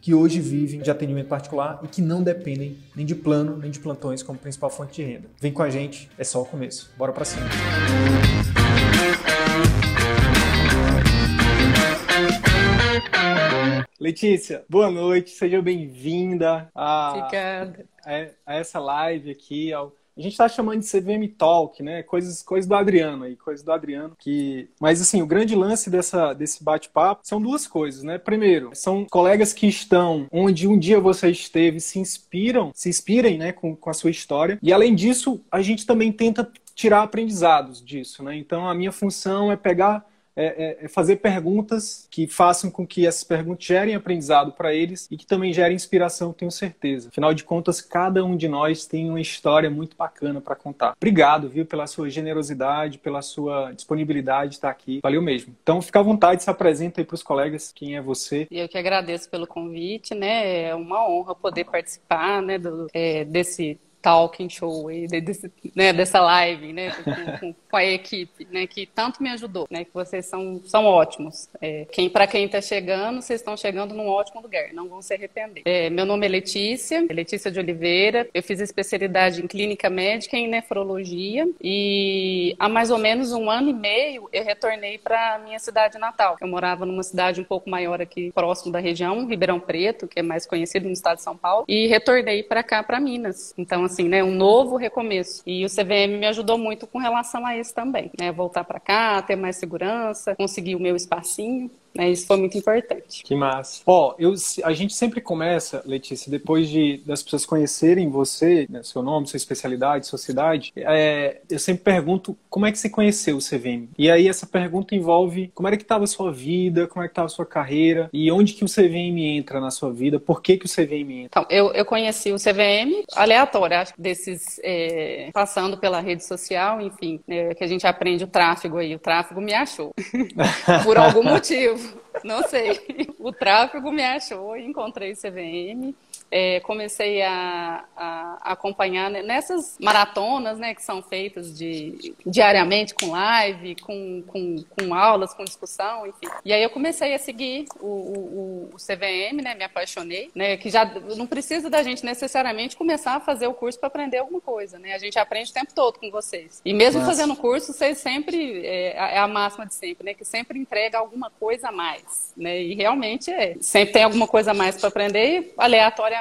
que hoje vivem de atendimento particular e que não dependem nem de plano nem de plantões como principal fonte de renda. Vem com a gente, é só o começo. Bora para cima. Letícia, boa noite, seja bem-vinda a, a, a, essa live aqui, ao a gente está chamando de CVM Talk, né? Coisas, coisas do Adriano aí, coisas do Adriano. Que... Mas assim, o grande lance dessa, desse bate-papo são duas coisas, né? Primeiro, são colegas que estão onde um dia você esteve, se inspiram, se inspirem né, com, com a sua história. E além disso, a gente também tenta tirar aprendizados disso, né? Então a minha função é pegar é, é, é, fazer perguntas que façam com que essas perguntas gerem aprendizado para eles e que também gerem inspiração, tenho certeza. Afinal de contas, cada um de nós tem uma história muito bacana para contar. Obrigado, viu, pela sua generosidade, pela sua disponibilidade de estar aqui. Valeu mesmo. Então, fica à vontade, se apresenta aí para os colegas quem é você. Eu que agradeço pelo convite, né? É uma honra poder participar, né, do, é, desse talking show aí, desse, né, dessa live, né, com, com, a equipe, né, que tanto me ajudou, né, que vocês são, são ótimos. É, quem para quem está chegando, vocês estão chegando num ótimo lugar, não vão se arrepender. É, meu nome é Letícia, Letícia de Oliveira. Eu fiz especialidade em clínica médica e em nefrologia e há mais ou menos um ano e meio eu retornei para minha cidade natal. Eu morava numa cidade um pouco maior aqui próximo da região, Ribeirão Preto, que é mais conhecido no estado de São Paulo, e retornei para cá, para Minas. Então assim, né, um novo recomeço. E o CVM me ajudou muito com relação a isso também, né, voltar para cá, ter mais segurança, conseguir o meu espacinho. Né? Isso foi muito importante. Que massa. Ó, eu, a gente sempre começa, Letícia, depois de das pessoas conhecerem você, né, seu nome, sua especialidade, sua cidade, é, eu sempre pergunto como é que você conheceu o CVM. E aí essa pergunta envolve como era que estava a sua vida, como é que estava a sua carreira e onde que o CVM entra na sua vida, por que que o CVM entra? Então, eu, eu conheci o CVM aleatório, acho desses, é, passando pela rede social, enfim, né, que a gente aprende o tráfego aí, o tráfego me achou, por algum motivo. Não sei. O tráfego me achou, encontrei o CVM é, comecei a, a, acompanhar né, nessas maratonas né, que são feitas de, diariamente com live, com, com, com aulas, com discussão, enfim. E aí eu comecei a seguir o, o, o CVM, né, me apaixonei, né, que já não precisa da gente necessariamente começar a fazer o curso para aprender alguma coisa, né? A gente aprende o tempo todo com vocês. E mesmo Nossa. fazendo curso, vocês sempre, é, é, a máxima de sempre, né, que sempre entrega alguma coisa a mais, né? E realmente é, sempre tem alguma coisa a mais para aprender, aleatoriamente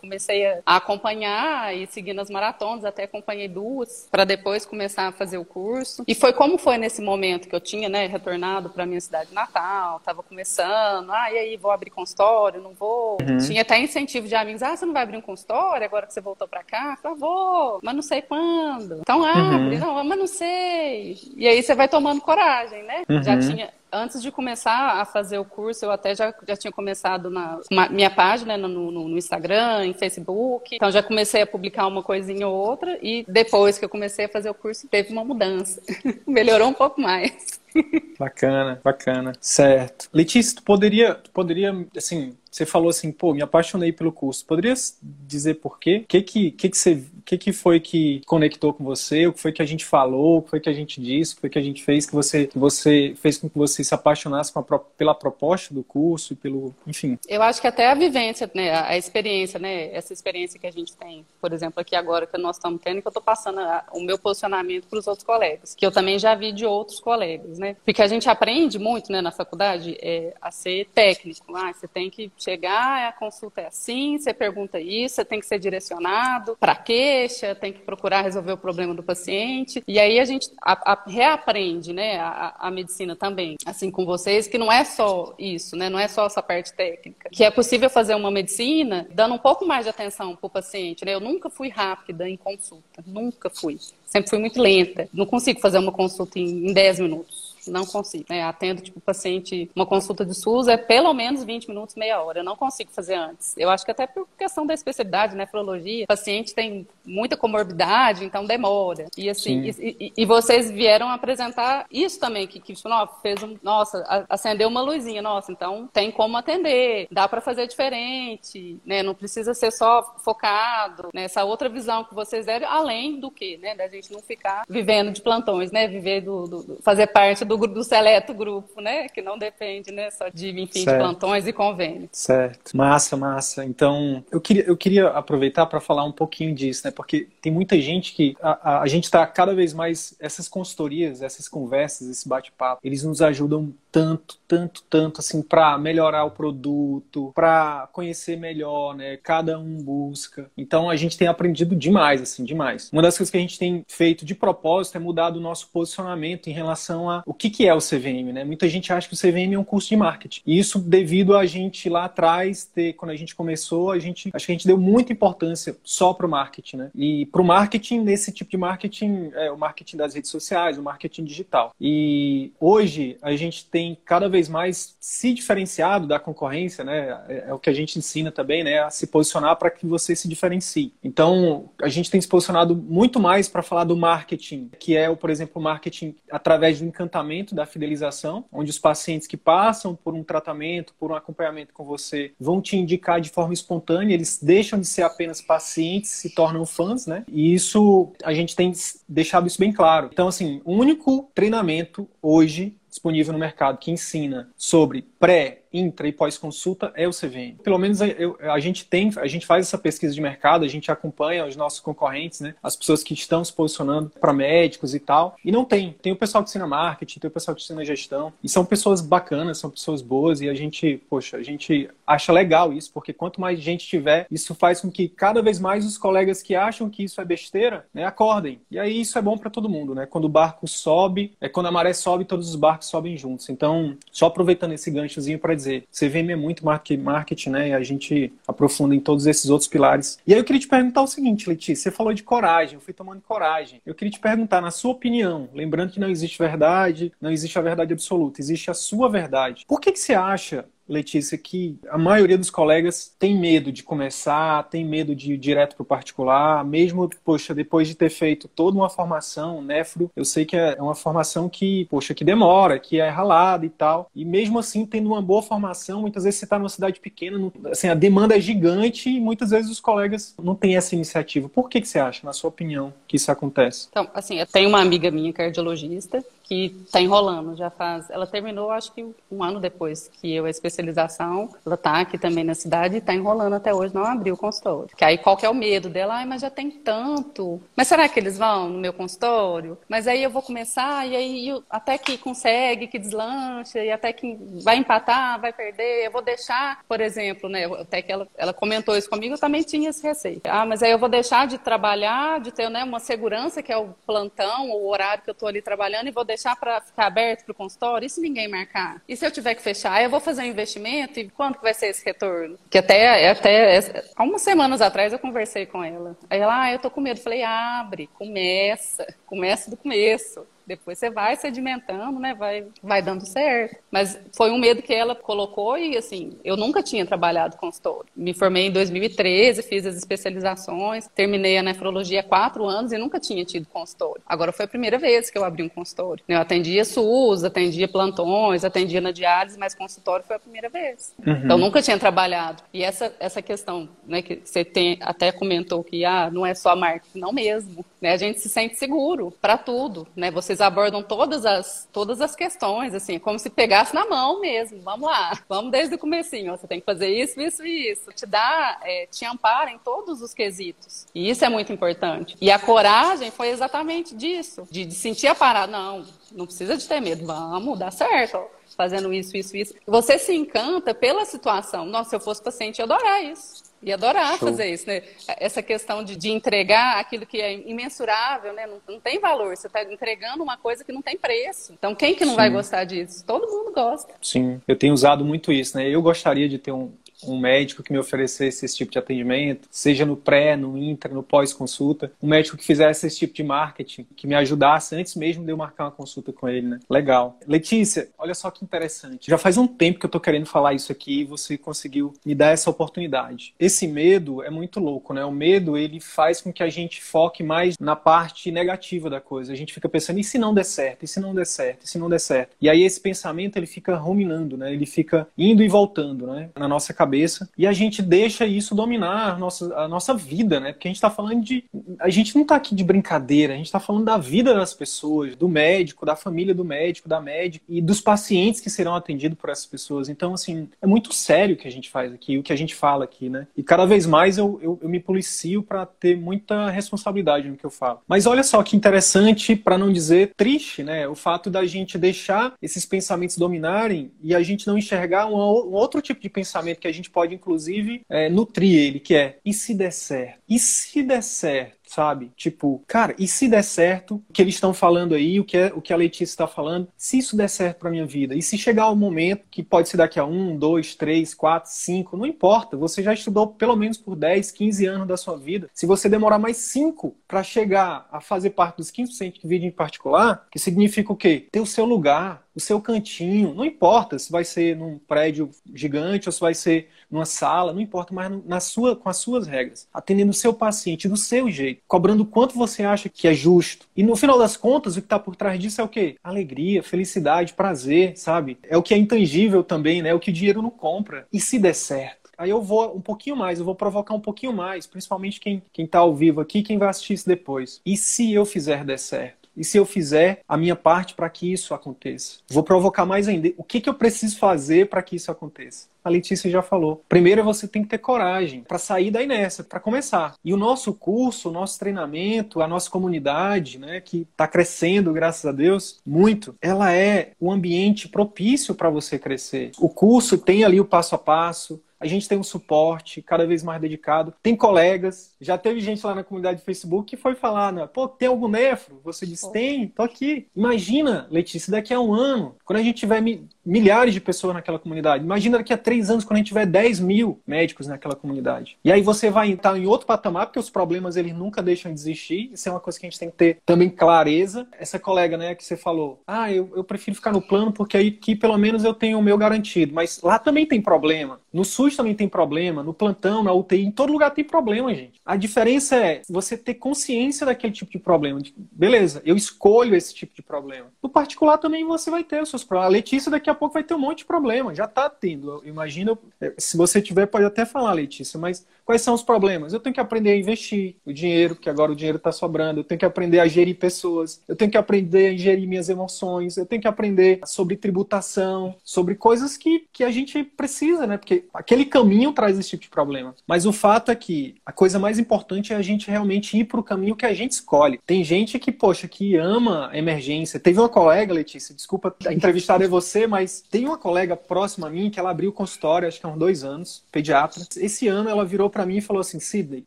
comecei a acompanhar e seguindo as maratonas, até acompanhei duas, para depois começar a fazer o curso. E foi como foi nesse momento que eu tinha, né, retornado para minha cidade natal, estava começando, ah, e aí, vou abrir consultório, não vou. Uhum. Tinha até incentivo de amigos, ah, você não vai abrir um consultório agora que você voltou para cá? Eu vou, mas não sei quando. Então abre, uhum. não, mas não sei. E aí você vai tomando coragem, né? Uhum. Já tinha antes de começar a fazer o curso, eu até já, já tinha começado na minha página no, no, no, Instagram, em Facebook. Então já comecei a publicar uma coisinha ou outra. E depois que eu comecei a fazer o curso, teve uma mudança. Melhorou um pouco mais. Bacana, bacana. Certo. Letícia, tu poderia, tu poderia, assim, você falou assim, pô, me apaixonei pelo curso. Poderia dizer por quê? O que que, que, que, você, que que foi que conectou com você? O que foi que a gente falou? O que foi que a gente disse? O que foi que a gente fez que você, que você fez com que você se apaixonasse pela proposta do curso e pelo, enfim? Eu acho que até a vivência, né, a experiência, né, essa experiência que a gente tem, por exemplo, aqui agora que nós estamos tendo, que eu estou passando a, o meu posicionamento para os outros colegas, que eu também já vi de outros colegas, né? Porque a gente aprende muito, né, na faculdade é, a ser técnico. Ah, você tem que chegar, a consulta é assim, você pergunta isso, você tem que ser direcionado, para quê? Queixa, tem que procurar resolver o problema do paciente. E aí a gente a, a, reaprende, né, a, a, medicina também, assim com vocês, que não é só isso, né, não é só essa parte técnica, que é possível fazer uma medicina dando um pouco mais de atenção para o paciente. Né? Eu nunca fui rápida em consulta, nunca fui. Sempre fui muito lenta. Não consigo fazer uma consulta em, em 10 minutos não consigo. Né? Atendo, tipo, paciente, uma consulta de SUS é pelo menos 20 minutos, meia hora. Eu não consigo fazer antes. Eu acho que até por questão da especialidade, nefrologia, o paciente tem muita comorbidade, então demora. E assim, e, e, e, vocês vieram apresentar isso também, que, que tipo, fez um, nossa, acendeu uma luzinha, nossa, então tem como atender, dá para fazer diferente, né? Não precisa ser só focado, né? Essa outra visão que vocês deram, além do que, né? Da gente não ficar vivendo de plantões, né? Viver do, do, do fazer parte do do, do seleto grupo, né? Que não depende, né, só de, enfim, certo. de plantões e convênios. Certo. Massa, massa. Então, eu queria, eu queria aproveitar para falar um pouquinho disso, né? Porque tem muita gente que a, a, a gente está cada vez mais essas consultorias, essas conversas, esse bate-papo, eles nos ajudam tanto, tanto, tanto assim para melhorar o produto, para conhecer melhor, né? Cada um busca. Então a gente tem aprendido demais, assim, demais. Uma das coisas que a gente tem feito de propósito é mudar o nosso posicionamento em relação a o que, que é o CVM, né? Muita gente acha que o CVM é um curso de marketing. E isso devido a gente lá atrás ter, quando a gente começou, a gente acho que a gente deu muita importância só para o marketing, né? E para o marketing, nesse tipo de marketing, é o marketing das redes sociais, o marketing digital. E hoje a gente tem tem cada vez mais se diferenciado da concorrência, né? É, é o que a gente ensina também, né? A se posicionar para que você se diferencie. Então, a gente tem se posicionado muito mais para falar do marketing, que é, por exemplo, o marketing através do encantamento, da fidelização, onde os pacientes que passam por um tratamento, por um acompanhamento com você, vão te indicar de forma espontânea, eles deixam de ser apenas pacientes, se tornam fãs, né? E isso, a gente tem deixado isso bem claro. Então, assim, o único treinamento hoje disponível no mercado que ensina sobre pré, intra e pós-consulta é o CVM. Pelo menos eu, a gente tem, a gente faz essa pesquisa de mercado, a gente acompanha os nossos concorrentes, né? As pessoas que estão se posicionando para médicos e tal. E não tem. Tem o pessoal que ensina marketing, tem o pessoal que ensina gestão. E são pessoas bacanas, são pessoas boas e a gente, poxa, a gente acha legal isso, porque quanto mais gente tiver, isso faz com que cada vez mais os colegas que acham que isso é besteira, né, acordem. E aí isso é bom para todo mundo, né? Quando o barco sobe, é quando a maré sobe, todos os barcos sobem juntos. Então, só aproveitando esse para dizer, CVM é muito marketing, né? E a gente aprofunda em todos esses outros pilares. E aí eu queria te perguntar o seguinte, Letícia, você falou de coragem, eu fui tomando coragem. Eu queria te perguntar, na sua opinião, lembrando que não existe verdade, não existe a verdade absoluta, existe a sua verdade. Por que, que você acha Letícia, que a maioria dos colegas tem medo de começar, tem medo de ir direto para o particular, mesmo, poxa, depois de ter feito toda uma formação, nefro, eu sei que é uma formação que, poxa, que demora, que é ralada e tal, e mesmo assim, tendo uma boa formação, muitas vezes você está numa cidade pequena, assim, a demanda é gigante e muitas vezes os colegas não têm essa iniciativa. Por que, que você acha, na sua opinião, que isso acontece? Então, assim, eu tenho uma amiga minha, cardiologista, que está enrolando, já faz. Ela terminou, acho que um ano depois que eu a especialização. Ela está aqui também na cidade e está enrolando até hoje, não abriu o consultório. Que aí qual que é o medo dela? Ai, mas já tem tanto. Mas será que eles vão no meu consultório? Mas aí eu vou começar e aí eu, até que consegue, que deslancha e até que vai empatar, vai perder. Eu vou deixar, por exemplo, né? Até que ela, ela comentou isso comigo, eu também tinha esse receio. Ah, mas aí eu vou deixar de trabalhar, de ter né, uma segurança que é o plantão, o horário que eu estou ali trabalhando e vou deixar deixar para ficar aberto para o consultório? E se ninguém marcar? E se eu tiver que fechar? Eu vou fazer um investimento e quanto vai ser esse retorno? Que até, até há umas semanas atrás eu conversei com ela. Aí ela, ah, eu tô com medo. falei, abre, começa, começa do começo. Depois você vai sedimentando, né? Vai, vai dando certo. Mas foi um medo que ela colocou e, assim, eu nunca tinha trabalhado com consultório. Me formei em 2013, fiz as especializações, terminei a nefrologia há quatro anos e nunca tinha tido consultório. Agora foi a primeira vez que eu abri um consultório. Eu atendia SUS, atendia plantões, atendia na diálise, mas consultório foi a primeira vez. Uhum. Então nunca tinha trabalhado. E essa, essa questão, né, que você tem, até comentou que ah, não é só marketing, não mesmo. Né? A gente se sente seguro para tudo, né? Você vocês abordam todas as, todas as questões, assim, como se pegasse na mão mesmo. Vamos lá, vamos desde o comecinho. Você tem que fazer isso, isso e isso. Te dá, é, te ampara em todos os quesitos. E isso é muito importante. E a coragem foi exatamente disso, de, de sentir a parada. Não, não precisa de ter medo, vamos, dá certo fazendo isso, isso, isso. Você se encanta pela situação. Nossa, se eu fosse paciente, eu adorar isso. E adorar Show. fazer isso, né? Essa questão de, de entregar aquilo que é imensurável, né? Não, não tem valor. Você está entregando uma coisa que não tem preço. Então, quem que não Sim. vai gostar disso? Todo mundo gosta. Sim, eu tenho usado muito isso, né? Eu gostaria de ter um, um médico que me oferecesse esse tipo de atendimento, seja no pré, no intra, no pós-consulta, um médico que fizesse esse tipo de marketing, que me ajudasse antes mesmo de eu marcar uma consulta com ele, né? Legal. Letícia, olha só que interessante. Já faz um tempo que eu tô querendo falar isso aqui e você conseguiu me dar essa oportunidade. Esse medo é muito louco, né? O medo, ele faz com que a gente foque mais na parte negativa da coisa. A gente fica pensando, e se não der certo? E se não der certo? E se não der certo? E aí esse pensamento, ele fica ruminando, né? Ele fica indo e voltando, né? Na nossa cabeça cabeça e a gente deixa isso dominar a nossa, a nossa vida, né? Porque a gente está falando de. A gente não está aqui de brincadeira, a gente está falando da vida das pessoas, do médico, da família do médico, da médica e dos pacientes que serão atendidos por essas pessoas. Então, assim, é muito sério o que a gente faz aqui, o que a gente fala aqui, né? E cada vez mais eu, eu, eu me policio para ter muita responsabilidade no que eu falo. Mas olha só que interessante, para não dizer triste, né? O fato da gente deixar esses pensamentos dominarem e a gente não enxergar um, um outro tipo de pensamento que a gente pode, inclusive, é, nutrir ele, que é e se der certo? E se der certo? sabe? Tipo, cara, e se der certo, o que eles estão falando aí, o que, é, o que a Letícia está falando, se isso der certo para minha vida, e se chegar o momento, que pode ser daqui a um, dois, três, quatro, cinco, não importa, você já estudou pelo menos por 10, 15 anos da sua vida, se você demorar mais cinco para chegar a fazer parte dos 15% que vive em particular, que significa o quê? Ter o seu lugar, o seu cantinho, não importa se vai ser num prédio gigante ou se vai ser numa sala, não importa, mas na sua, com as suas regras, atendendo o seu paciente do seu jeito, cobrando quanto você acha que é justo. E no final das contas, o que está por trás disso é o quê? Alegria, felicidade, prazer, sabe? É o que é intangível também, né? É o que o dinheiro não compra. E se der certo? Aí eu vou um pouquinho mais, eu vou provocar um pouquinho mais, principalmente quem, quem tá ao vivo aqui, quem vai assistir isso depois. E se eu fizer der certo? E se eu fizer a minha parte para que isso aconteça? Vou provocar mais ainda. O que, que eu preciso fazer para que isso aconteça? A Letícia já falou. Primeiro, você tem que ter coragem para sair da inércia, para começar. E o nosso curso, o nosso treinamento, a nossa comunidade, né, que está crescendo, graças a Deus, muito, ela é o ambiente propício para você crescer. O curso tem ali o passo a passo, a gente tem um suporte cada vez mais dedicado. Tem colegas, já teve gente lá na comunidade do Facebook que foi falar, né? Pô, tem algum nefro? Você disse, tem, tô aqui. Imagina, Letícia, daqui a um ano, quando a gente tiver milhares de pessoas naquela comunidade. Imagina daqui a três anos, quando a gente tiver 10 mil médicos naquela comunidade. E aí você vai estar em outro patamar, porque os problemas eles nunca deixam de existir. Isso é uma coisa que a gente tem que ter também clareza. Essa colega, né, que você falou, ah, eu, eu prefiro ficar no plano porque aí que pelo menos eu tenho o meu garantido. Mas lá também tem problema. No SUS também tem problema, no plantão, na UTI, em todo lugar tem problema, gente. A diferença é você ter consciência daquele tipo de problema. Beleza, eu escolho esse tipo de problema. No particular também você vai ter os seus problemas. A Letícia daqui a pouco vai ter um monte de problema, já está tendo. Imagina, se você tiver, pode até falar, Letícia, mas Quais são os problemas? Eu tenho que aprender a investir o dinheiro, porque agora o dinheiro está sobrando. Eu tenho que aprender a gerir pessoas. Eu tenho que aprender a gerir minhas emoções. Eu tenho que aprender sobre tributação, sobre coisas que, que a gente precisa, né? Porque aquele caminho traz esse tipo de problema. Mas o fato é que a coisa mais importante é a gente realmente ir para o caminho que a gente escolhe. Tem gente que, poxa, que ama emergência. Teve uma colega, Letícia, desculpa a entrevistada é você, mas tem uma colega próxima a mim que ela abriu consultório, acho que há uns dois anos, pediatra. Esse ano ela virou para mim e falou assim: Sidney,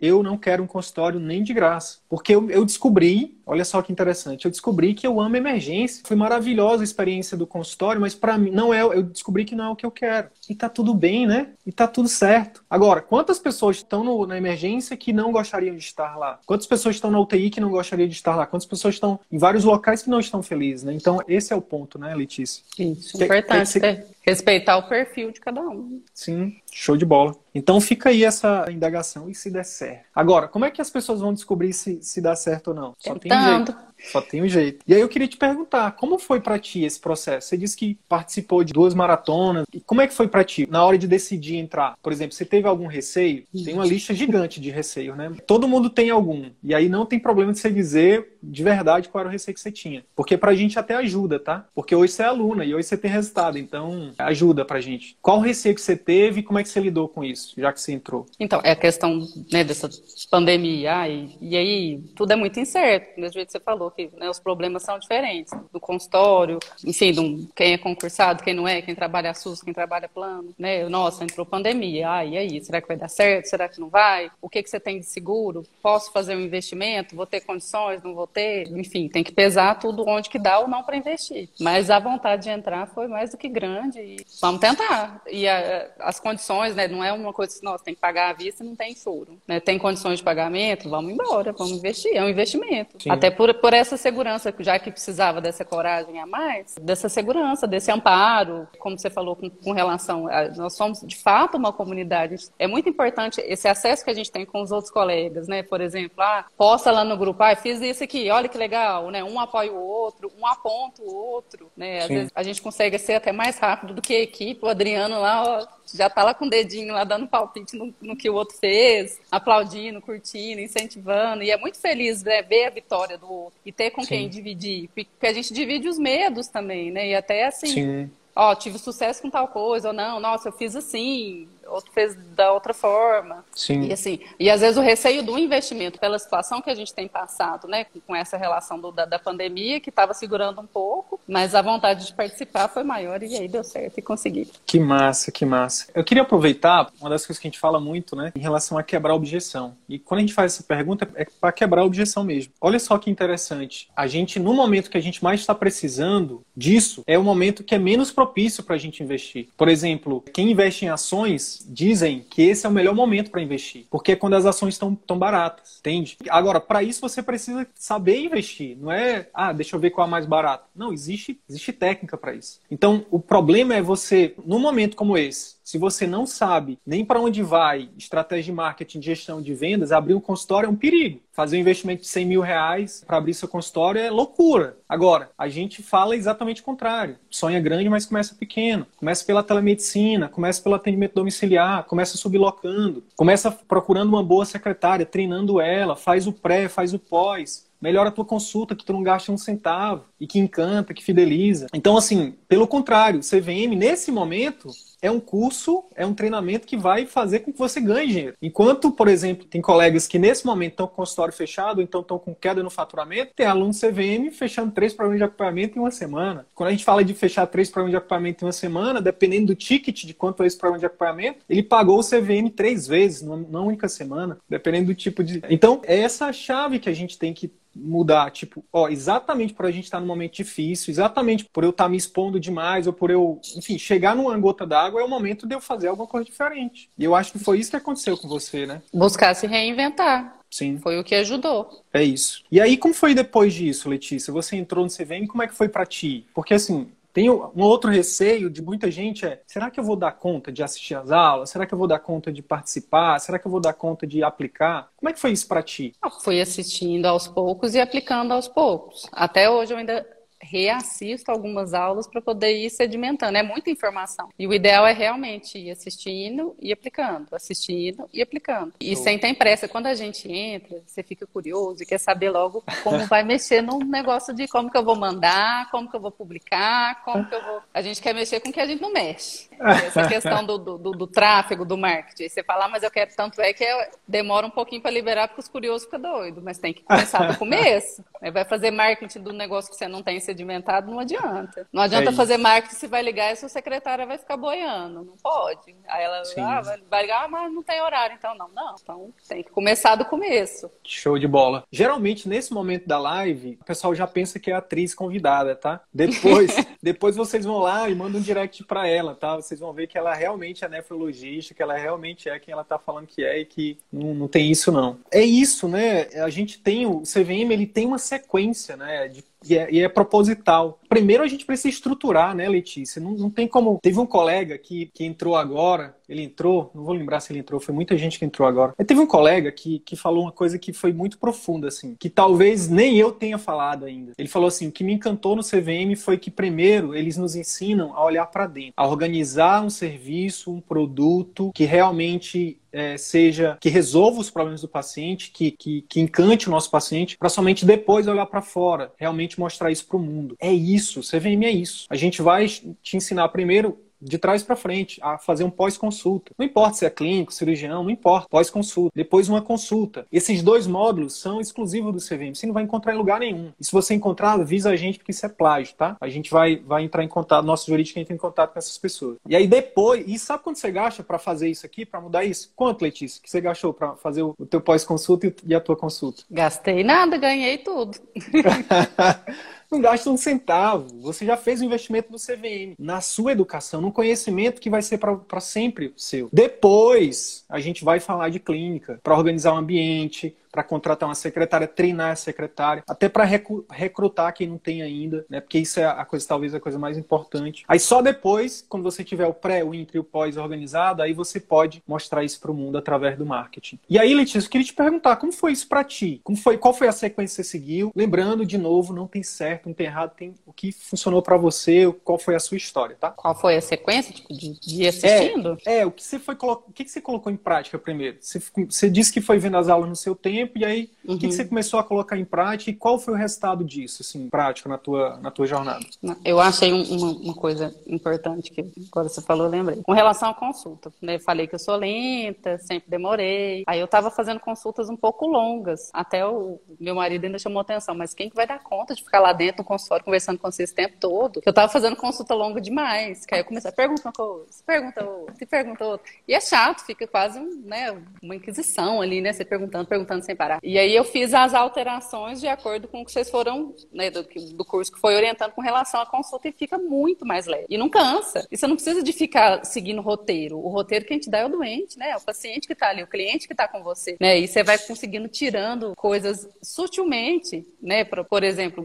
eu não quero um consultório nem de graça. Porque eu, eu descobri, olha só que interessante, eu descobri que eu amo emergência. Foi maravilhosa a experiência do consultório, mas para mim não é, eu descobri que não é o que eu quero. E tá tudo bem, né? E tá tudo certo. Agora, quantas pessoas estão no, na emergência que não gostariam de estar lá? Quantas pessoas estão na UTI que não gostariam de estar lá? Quantas pessoas estão em vários locais que não estão felizes, né? Então, esse é o ponto, né, Letícia? Isso, que, importante. Que, que, Respeitar o perfil de cada um. Sim, show de bola. Então fica aí essa indagação e se der certo. Agora, como é que as pessoas vão descobrir se, se dá certo ou não? Só tem um jeito. Só tem um jeito. E aí eu queria te perguntar, como foi para ti esse processo? Você disse que participou de duas maratonas. E como é que foi para ti na hora de decidir entrar? Por exemplo, você teve algum receio? Tem uma lista gigante de receio, né? Todo mundo tem algum. E aí não tem problema de você dizer de verdade qual era o receio que você tinha. Porque pra gente até ajuda, tá? Porque hoje você é aluna e hoje você tem resultado. Então, Ajuda pra gente. Qual o receio que você teve e como é que você lidou com isso, já que você entrou? Então, é a questão né, dessa pandemia, e, e aí tudo é muito incerto, do jeito que você falou, que né, os problemas são diferentes, do consultório, enfim, do, quem é concursado, quem não é, quem trabalha SUS, quem trabalha plano, né? Nossa, entrou pandemia, ah, e aí, será que vai dar certo, será que não vai? O que, que você tem de seguro? Posso fazer um investimento? Vou ter condições, não vou ter? Enfim, tem que pesar tudo onde que dá ou não para investir. Mas a vontade de entrar foi mais do que grande e vamos tentar. E a, as condições, né, não é uma coisa que, nossa, tem que pagar à vista e não tem choro. Né? Tem condições de pagamento, vamos embora, vamos investir. É um investimento. Sim. Até por, por essa segurança, já que precisava dessa coragem a mais, dessa segurança, desse amparo, como você falou com, com relação, a, nós somos de fato uma comunidade. É muito importante esse acesso que a gente tem com os outros colegas, né? Por exemplo, ah, posta lá no grupo, ah, fiz isso aqui, olha que legal, né? Um apoia o outro, um aponta o outro, né? Às Sim. vezes a gente consegue ser até mais rápido do que a equipe. O Adriano lá, ó, já tá lá com o dedinho lá dando palpite no, no, que o outro fez, aplaudindo, curtindo, incentivando. E é muito feliz né, ver a vitória do outro e ter com Sim. quem dividir. Porque a gente divide os medos também, né? E até assim. Sim ó, tive sucesso com tal coisa, ou não, nossa, eu fiz assim, outro fez da outra forma. Sim. E assim, e às vezes o receio do investimento pela situação que a gente tem passado, né, com essa relação do, da, da, pandemia, que estava segurando um pouco, mas a vontade de participar foi maior e aí deu certo e consegui. Que massa, que massa. Eu queria aproveitar uma das coisas que a gente fala muito, né, em relação a quebrar a objeção. E quando a gente faz essa pergunta, é para quebrar a objeção mesmo. Olha só que interessante. A gente, no momento que a gente mais está precisando disso, é o momento que é menos propício para a gente investir. Por exemplo, quem investe em ações dizem que esse é o melhor momento para investir, porque é quando as ações estão tão baratas, entende? Agora, para isso você precisa saber investir, não é, ah, deixa eu ver qual é mais barato. Não, existe, existe técnica para isso. Então, o problema é você, num momento como esse, se você não sabe nem para onde vai, estratégia de marketing, gestão de vendas, abrir um consultório é um perigo. Fazer um investimento de 100 mil reais para abrir seu consultório é loucura. Agora, a gente fala exatamente o contrário. Sonha grande, mas começa pequeno. Começa pela telemedicina, começa pelo atendimento domiciliar, começa sublocando, começa procurando uma boa secretária, treinando ela, faz o pré, faz o pós melhora a tua consulta, que tu não gasta um centavo, e que encanta, que fideliza. Então, assim, pelo contrário, CVM, nesse momento, é um curso, é um treinamento que vai fazer com que você ganhe dinheiro. Enquanto, por exemplo, tem colegas que nesse momento estão com o consultório fechado, então estão com queda no faturamento, tem aluno CVM fechando três programas de acompanhamento em uma semana. Quando a gente fala de fechar três programas de acompanhamento em uma semana, dependendo do ticket de quanto é esse programa de acompanhamento, ele pagou o CVM três vezes, numa única semana, dependendo do tipo de. Então, é essa chave que a gente tem que mudar, tipo, ó, exatamente por a gente estar num momento difícil, exatamente por eu estar me expondo demais, ou por eu, enfim, chegar numa gota d'água, é o momento de eu fazer alguma coisa diferente. E eu acho que foi isso que aconteceu com você, né? Buscar se reinventar. Sim. Foi o que ajudou. É isso. E aí, como foi depois disso, Letícia? Você entrou no CVM, como é que foi para ti? Porque assim, tem um outro receio de muita gente é: será que eu vou dar conta de assistir às aulas? Será que eu vou dar conta de participar? Será que eu vou dar conta de aplicar? Como é que foi isso para ti? fui assistindo aos poucos e aplicando aos poucos. Até hoje eu ainda reassisto algumas aulas para poder ir sedimentando. É muita informação. E o ideal é realmente ir assistindo e aplicando, assistindo e aplicando. E sem ter pressa. Quando a gente entra, você fica curioso e quer saber logo como vai mexer no negócio de como que eu vou mandar, como que eu vou publicar, como que eu vou. A gente quer mexer com o que a gente não mexe. Essa questão do, do, do, do tráfego, do marketing. você fala, ah, mas eu quero tanto é que demora um pouquinho para liberar porque os curiosos ficam doidos, mas tem que começar do começo. Vai fazer marketing do negócio que você não tem sedimentado, não adianta. Não adianta é fazer marketing se vai ligar e sua secretária vai ficar boiando. Não pode. Aí ela ah, vai ligar, ah, mas não tem horário. Então, não, não. Então tem que começar do começo. Show de bola. Geralmente, nesse momento da live, o pessoal já pensa que é a atriz convidada, tá? Depois, depois vocês vão lá e mandam um direct para ela, tá? Vocês vão ver que ela realmente é nefrologista, que ela realmente é quem ela tá falando que é e que não, não tem isso, não. É isso, né? A gente tem o CVM, ele tem uma sequência, né? De e é, e é, proposital. Primeiro a gente precisa estruturar, né, Letícia? Não, não tem como. Teve um colega que, que entrou agora, ele entrou, não vou lembrar se ele entrou, foi muita gente que entrou agora. Mas teve um colega que, que falou uma coisa que foi muito profunda, assim, que talvez nem eu tenha falado ainda. Ele falou assim: o que me encantou no CVM foi que, primeiro, eles nos ensinam a olhar para dentro, a organizar um serviço, um produto que realmente é, seja que resolva os problemas do paciente, que, que, que encante o nosso paciente, para somente depois olhar para fora, realmente mostrar isso para o mundo. É isso, CVM é isso. A gente vai te ensinar primeiro de trás para frente, a fazer um pós-consulta. Não importa se é clínico, cirurgião, não importa, pós-consulta. Depois uma consulta. Esses dois módulos são exclusivos do CVM, você não vai encontrar em lugar nenhum. E se você encontrar, avisa a gente porque isso é plágio, tá? A gente vai, vai entrar em contato, nosso jurídico entra em contato com essas pessoas. E aí depois, e sabe quanto você gasta para fazer isso aqui, para mudar isso? Quanto, Letícia, que você gastou para fazer o, teu pós-consulta e a tua consulta? Gastei nada, ganhei tudo. não gasta um centavo. Você já fez o investimento no CVM, na sua educação, no conhecimento que vai ser para sempre seu. Depois, a gente vai falar de clínica, para organizar o ambiente, para contratar uma secretária, treinar a secretária, até para recrutar quem não tem ainda, né? Porque isso é a coisa, talvez a coisa mais importante. Aí só depois, quando você tiver o pré, o intra e o pós organizado, aí você pode mostrar isso para o mundo através do marketing. E aí, Letícia, eu queria te perguntar, como foi isso para ti? Como foi, qual foi a sequência que você seguiu? Lembrando, de novo, não tem certo, não tem errado, tem o que funcionou para você, qual foi a sua história, tá? Qual foi a sequência tipo, de, de ir assistindo? É, é, o que você foi o que você colocou em prática primeiro? Você, você disse que foi vendo as aulas no seu tempo tempo, e aí uhum. o que, que, você começou a colocar em prática e qual foi o resultado disso, assim, prático na tua, na tua jornada? Eu achei uma, uma coisa importante que agora você falou, eu lembrei. Com relação à consulta, né? Eu falei que eu sou lenta, sempre demorei. Aí eu estava fazendo consultas um pouco longas. Até o meu marido ainda chamou atenção, mas quem que vai dar conta de ficar lá dentro no consultório conversando com você esse tempo todo? Eu estava fazendo consulta longa demais. Que aí eu comecei a perguntar uma coisa, pergunta outra, pergunta outra. E é chato, fica quase um, né, uma inquisição ali, né? Você perguntando, perguntando sem parar. E aí eu fiz as alterações de acordo com o que vocês foram, né, do, do curso que foi orientando com relação à consulta e fica muito mais leve. E não cansa. E você não precisa de ficar seguindo o roteiro. O roteiro que a gente dá é o doente, né? É o paciente que está ali, o cliente que está com você, né? E você vai conseguindo tirando coisas sutilmente, né? Por, por exemplo,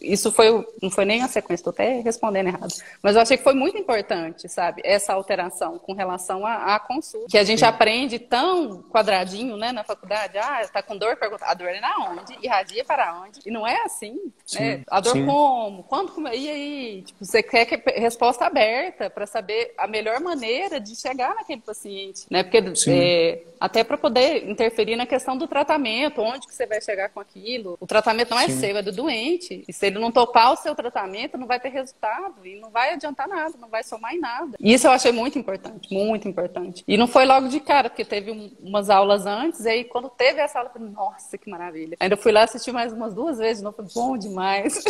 isso foi, não foi nem a sequência, estou até respondendo errado. Mas eu achei que foi muito importante, sabe? Essa alteração com relação à, à consulta. Que a gente Sim. aprende tão quadradinho, né, na faculdade. Ah, está com dor, pergunta, a dor é na onde? Irradia para onde? E não é assim, sim, né? A dor sim. como? Quando? Como? E aí? Tipo, você quer que resposta aberta para saber a melhor maneira de chegar naquele paciente, né? Porque é, até para poder interferir na questão do tratamento, onde que você vai chegar com aquilo. O tratamento não é sim. seu, é do doente. E se ele não topar o seu tratamento, não vai ter resultado e não vai adiantar nada, não vai somar em nada. E isso eu achei muito importante, muito importante. E não foi logo de cara, porque teve um, umas aulas antes, e aí quando teve essa aula, eu falei, nossa, que maravilha. Ainda fui lá assistir mais umas duas vezes de novo, foi bom demais.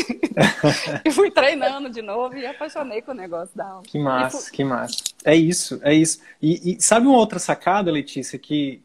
e fui treinando de novo e apaixonei com o negócio da aula. Que massa, fui... que massa. É isso, é isso. E, e, sabe uma outra sacada, Letícia, que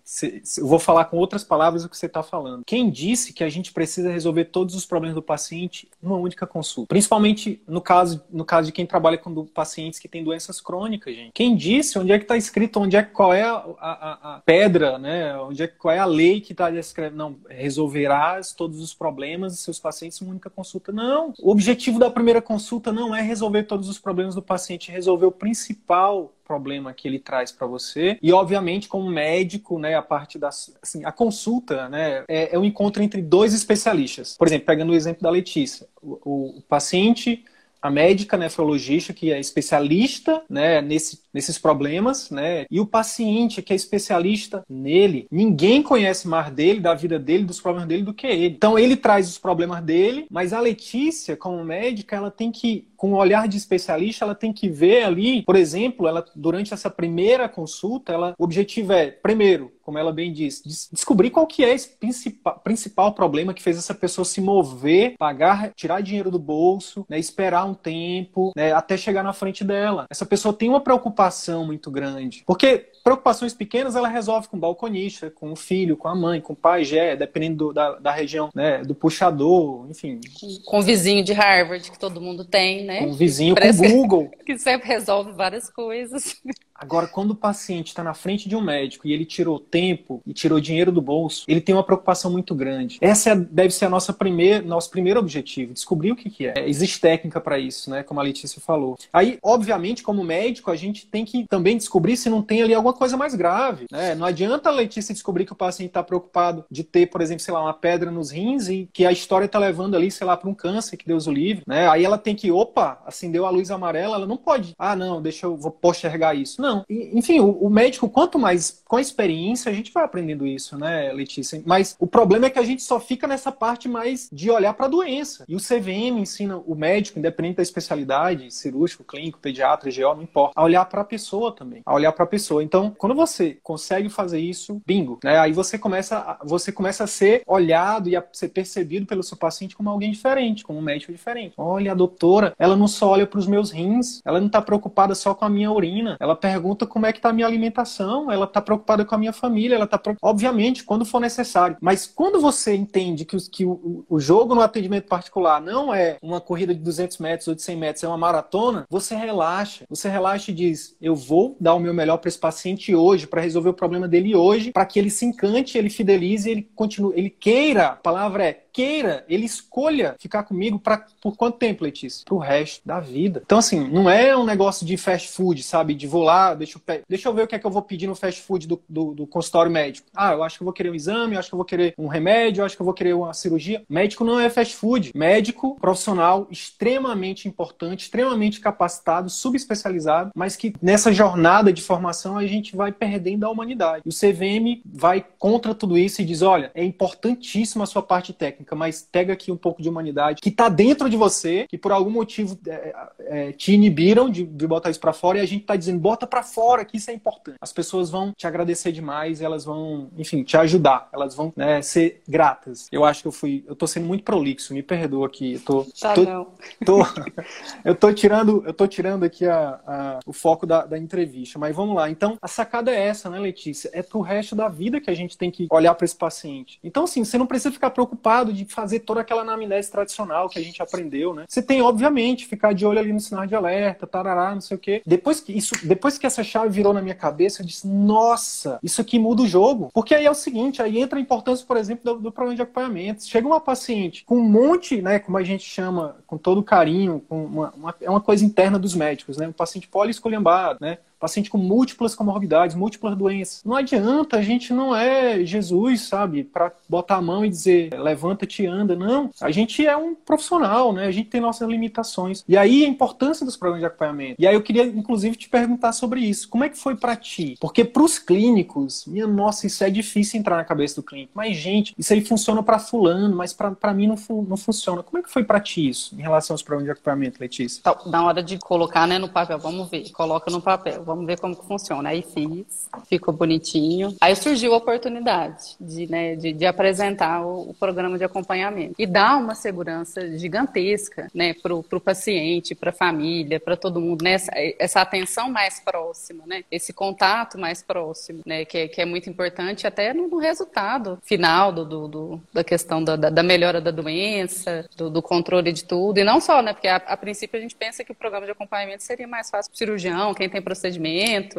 eu vou falar com outras palavras o que você está falando. Quem disse que a gente precisa resolver todos os problemas do paciente numa única consulta? Principalmente no caso, no caso de quem trabalha com pacientes que têm doenças crônicas, gente. Quem disse? Onde é que está escrito? Onde é qual é a, a, a pedra, né? Onde é qual é a lei que está escrevendo? Não, resolverás todos os problemas dos seus pacientes em uma única consulta. Não. O objetivo da primeira consulta não é resolver todos os problemas do paciente, é resolver o principal problema que ele traz para você. E, obviamente, como médico, né, a parte da assim, a consulta, né, é, é um encontro entre dois especialistas. Por exemplo, pegando o exemplo da Letícia, o, o paciente a médica nefrologista, que é especialista né, nesse, nesses problemas, né, e o paciente, que é especialista nele. Ninguém conhece mais dele, da vida dele, dos problemas dele do que ele. Então ele traz os problemas dele, mas a Letícia, como médica, ela tem que com um olhar de especialista, ela tem que ver ali, por exemplo, ela durante essa primeira consulta, ela, o objetivo é, primeiro, como ela bem disse, descobrir qual que é esse principal, principal problema que fez essa pessoa se mover, pagar, tirar dinheiro do bolso, né, esperar um tempo, né, até chegar na frente dela. Essa pessoa tem uma preocupação muito grande. Porque preocupações pequenas ela resolve com o balconista, com o filho, com a mãe, com o pai, já, dependendo do, da, da região, né, do puxador, enfim. Com o vizinho de Harvard, que todo mundo tem, né? Com o vizinho, Parece com o Google. Que sempre resolve várias coisas. Agora, quando o paciente está na frente de um médico e ele tirou tempo e tirou dinheiro do bolso, ele tem uma preocupação muito grande. Essa é, deve ser a nossa primeir, nosso primeiro objetivo, descobrir o que, que é. é existe técnica para isso, né? Como a Letícia falou. Aí, obviamente, como médico, a gente tem que também descobrir se não tem ali alguma coisa mais grave. Né? Não adianta a Letícia descobrir que o paciente está preocupado de ter, por exemplo, sei lá, uma pedra nos rins e que a história está levando ali, sei lá, para um câncer, que Deus o livre. Né? Aí ela tem que, opa, acendeu a luz amarela, ela não pode, ah, não, deixa eu vou postergar isso. Não. E, enfim, o, o médico, quanto mais com a experiência, a gente vai aprendendo isso, né, Letícia? Mas o problema é que a gente só fica nessa parte mais de olhar para a doença. E o CVM ensina o médico, independente da especialidade, cirúrgico, clínico, pediatra, GO, não importa, a olhar para a pessoa também, a olhar para a pessoa. Então, quando você consegue fazer isso, bingo, né? Aí você começa, você começa a ser olhado e a ser percebido pelo seu paciente como alguém diferente, como um médico diferente. Olha, a doutora, ela não só olha para os meus rins, ela não está preocupada só com a minha urina, ela pergunta como é que está a minha alimentação, ela está preocupada com a minha família, ela está obviamente quando for necessário. Mas quando você entende que, que o, o jogo no atendimento particular não é uma corrida de 200 metros ou de 100 metros, é uma maratona, você relaxa. Você relaxa e diz: eu vou dar o meu melhor para esse paciente hoje, para resolver o problema dele hoje, para que ele se encante, ele fidelize, ele continue, ele queira. A palavra é queira, ele escolha ficar comigo para por quanto tempo, Letícia? Pro resto da vida. Então, assim, não é um negócio de fast food, sabe? De vou lá, deixa eu, deixa eu ver o que é que eu vou pedir no fast food do, do, do consultório médico. Ah, eu acho que eu vou querer um exame, eu acho que eu vou querer um remédio, eu acho que eu vou querer uma cirurgia. Médico não é fast food. Médico, profissional extremamente importante, extremamente capacitado, subespecializado, mas que nessa jornada de formação a gente vai perdendo a humanidade. E o CVM vai contra tudo isso e diz: olha, é importantíssima a sua parte técnica técnica, mas pega aqui um pouco de humanidade que está dentro de você, que por algum motivo é, é, te inibiram de, de botar isso para fora e a gente está dizendo bota para fora que isso é importante. As pessoas vão te agradecer demais, elas vão, enfim, te ajudar, elas vão né, ser gratas. Eu acho que eu fui, eu tô sendo muito prolixo, me perdoa aqui, eu tô, tá tô, não. tô eu tô tirando, eu tô tirando aqui a, a, o foco da, da entrevista, mas vamos lá. Então a sacada é essa, né, Letícia? É pro resto da vida que a gente tem que olhar para esse paciente. Então assim, você não precisa ficar preocupado de fazer toda aquela anamnese tradicional que a gente aprendeu, né? Você tem, obviamente, ficar de olho ali no sinal de alerta, tarará, não sei o quê. Depois que isso, depois que essa chave virou na minha cabeça, eu disse, nossa, isso aqui muda o jogo. Porque aí é o seguinte, aí entra a importância, por exemplo, do, do problema de acompanhamento. Chega uma paciente com um monte, né, como a gente chama, com todo carinho, com uma, uma é uma coisa interna dos médicos, né? Um paciente poliescolhambado, né? Paciente com múltiplas comorbidades, múltiplas doenças. Não adianta, a gente não é Jesus, sabe, para botar a mão e dizer levanta-te anda. Não, a gente é um profissional, né? A gente tem nossas limitações. E aí a importância dos programas de acompanhamento. E aí eu queria, inclusive, te perguntar sobre isso. Como é que foi para ti? Porque para os clínicos, minha nossa, isso é difícil entrar na cabeça do clínico. Mas, gente, isso aí funciona para fulano, mas para mim não, fu não funciona. Como é que foi para ti isso, em relação aos programas de acompanhamento, Letícia? Então, na hora de colocar né, no papel, vamos ver. Coloca no papel, vamos ver como que funciona. Aí fiz, ficou bonitinho. Aí surgiu a oportunidade de, né, de, de apresentar o, o, programa de acompanhamento e dar uma segurança gigantesca, né, para o paciente, a família, para todo mundo, né, essa, essa, atenção mais próxima, né, esse contato mais próximo, né, que, é, que é muito importante até no, no resultado final do, do, do da questão da, da, melhora da doença, do, do, controle de tudo. E não só, né, porque a, a princípio a gente pensa que o programa de acompanhamento seria mais fácil para cirurgião, quem tem procedimento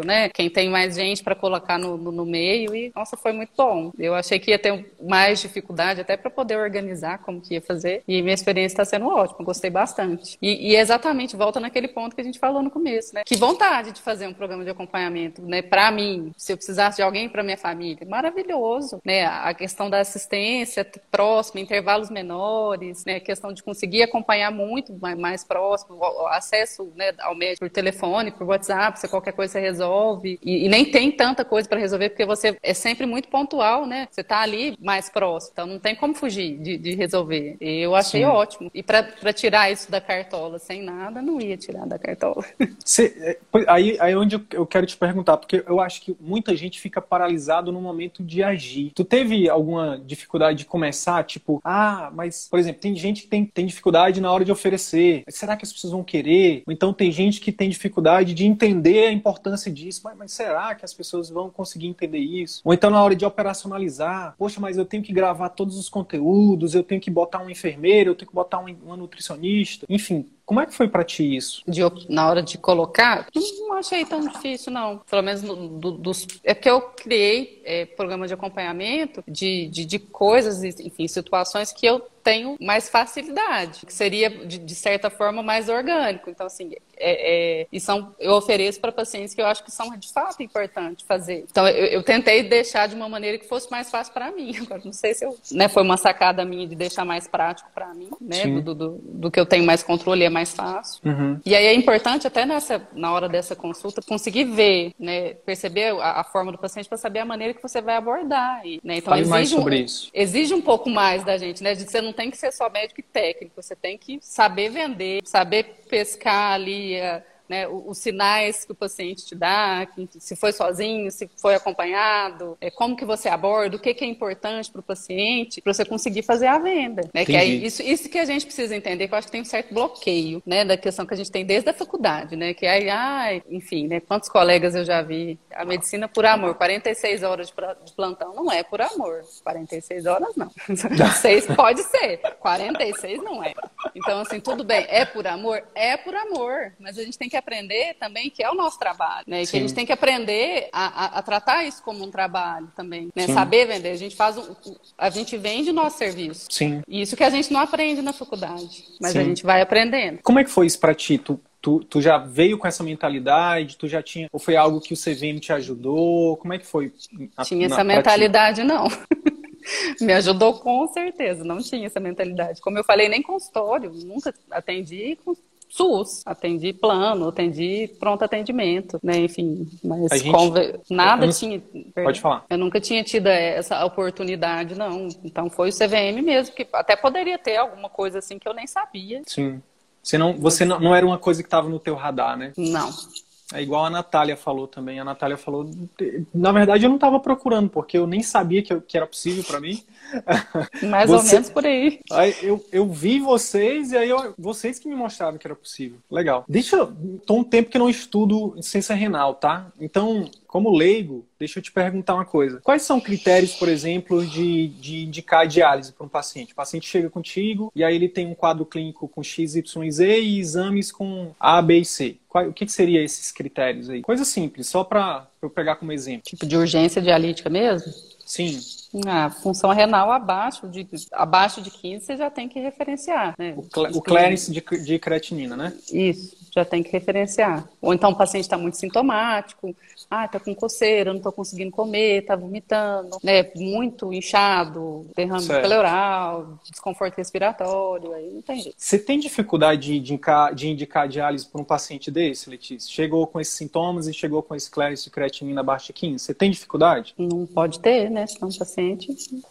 né? Quem tem mais gente para colocar no, no, no, meio e nossa, foi muito bom. Eu achei que ia ter mais dificuldade até para poder organizar como que ia fazer e minha experiência está sendo ótima, gostei bastante. E, e, exatamente volta naquele ponto que a gente falou no começo, né? Que vontade de fazer um programa de acompanhamento, né? Para mim, se eu precisasse de alguém para minha família, maravilhoso, né? A questão da assistência próxima, intervalos menores, né? A questão de conseguir acompanhar muito mais próximo, acesso né, ao médico por telefone, por WhatsApp, se qualquer coisa você resolve. E, e nem tem tanta coisa para resolver, porque você é sempre muito pontual, né? Você tá ali mais próximo, então não tem como fugir de, de resolver. E eu achei Sim. ótimo. E para tirar isso da cartola sem nada, não ia tirar da cartola. Você, é, aí, aí é onde eu quero te perguntar, porque eu acho que muita gente fica paralisado no momento de agir. Tu teve alguma dificuldade de começar? Tipo, ah, mas, por exemplo, tem gente que tem, tem dificuldade na hora de oferecer. Será que as pessoas vão querer? Ou então tem gente que tem dificuldade de entender a importância disso, mas, mas, será que as pessoas vão conseguir entender isso? Ou então na hora de operacionalizar, poxa, mas eu tenho que gravar todos os conteúdos, eu tenho que botar um enfermeiro, eu tenho que botar um, uma nutricionista, enfim, como é que foi para ti isso? De, na hora de colocar, não achei tão difícil, não. Pelo menos no, do, dos. É porque eu criei é, programa de acompanhamento de, de, de coisas, enfim, situações que eu tenho mais facilidade, que seria, de, de certa forma, mais orgânico. Então, assim, é, é, e são, eu ofereço para pacientes que eu acho que são de fato importantes fazer. Então, eu, eu, tentei deixar de uma maneira que fosse mais fácil para mim. Agora, não sei se eu, né, foi uma sacada minha de deixar mais prático para mim, né, do, do, do, que eu tenho mais controle é mais fácil. Uhum. E aí é importante até nessa, na hora dessa consulta, conseguir ver, né, perceber a, a forma do paciente para saber a maneira que você vai abordar. E, né, então, Fale exige mais sobre um, isso. Exige um pouco mais da gente, né, de você não tem que ser só médico e técnico, você tem que saber vender, saber pescar ali a, né, os sinais que o paciente te dá, se foi sozinho, se foi acompanhado, é, como que você aborda, o que, que é importante para o paciente, para você conseguir fazer a venda. Né? Que é isso, isso que a gente precisa entender, que eu acho que tem um certo bloqueio né, da questão que a gente tem desde a faculdade, né? Que aí, ah, enfim, né, quantos colegas eu já vi, a medicina por amor, 46 horas de plantão não é por amor, 46 horas não. 6 pode ser, 46 não é. Então, assim, tudo bem, é por amor? É por amor, mas a gente tem que aprender também que é o nosso trabalho, né? E que a gente tem que aprender a, a, a, tratar isso como um trabalho também, né? Saber vender. A gente faz um, a gente vende nosso serviço. Sim. Isso que a gente não aprende na faculdade, mas Sim. a gente vai aprendendo. Como é que foi isso para ti? Tu, tu, tu já veio com essa mentalidade? Tu já tinha ou foi algo que o CVM te ajudou? Como é que foi? A, tinha essa mentalidade não. Me ajudou com certeza, não tinha essa mentalidade. Como eu falei, nem consultório, nunca atendi SUS, atendi plano, atendi pronto atendimento, né? Enfim, mas gente... conver... nada não... tinha. Pode falar. Eu nunca tinha tido essa oportunidade, não. Então foi o CVM mesmo, que até poderia ter alguma coisa assim que eu nem sabia. Sim. Você não, você não, não era uma coisa que estava no teu radar, né? Não. É igual a Natália falou também. A Natália falou, na verdade eu não estava procurando, porque eu nem sabia que, eu, que era possível para mim. Mais Você... ou menos por aí. aí eu, eu vi vocês e aí eu, vocês que me mostraram que era possível. Legal. Deixa eu. Tô um tempo que não estudo ciência renal, tá? Então, como leigo, deixa eu te perguntar uma coisa. Quais são critérios, por exemplo, de, de indicar diálise para um paciente? O paciente chega contigo e aí ele tem um quadro clínico com X, Y, Z e exames com A, B e C. Qual, o que, que seria esses critérios aí? Coisa simples, só para eu pegar como exemplo. Tipo de urgência dialítica mesmo? Sim. A função renal abaixo de, abaixo de 15 você já tem que referenciar. Né? O, cl o clearance de, de creatinina, né? Isso, já tem que referenciar. Ou então o paciente está muito sintomático, ah, tá com coceira, não tô conseguindo comer, tá vomitando, né? Muito inchado, derrame certo. pleural, desconforto respiratório, aí não tem jeito. Você tem dificuldade de indicar, de indicar diálise para um paciente desse, Letícia? Chegou com esses sintomas e chegou com esse clérice de creatinina baixa de 15, você tem dificuldade? Não pode ter, né? Senão o paciente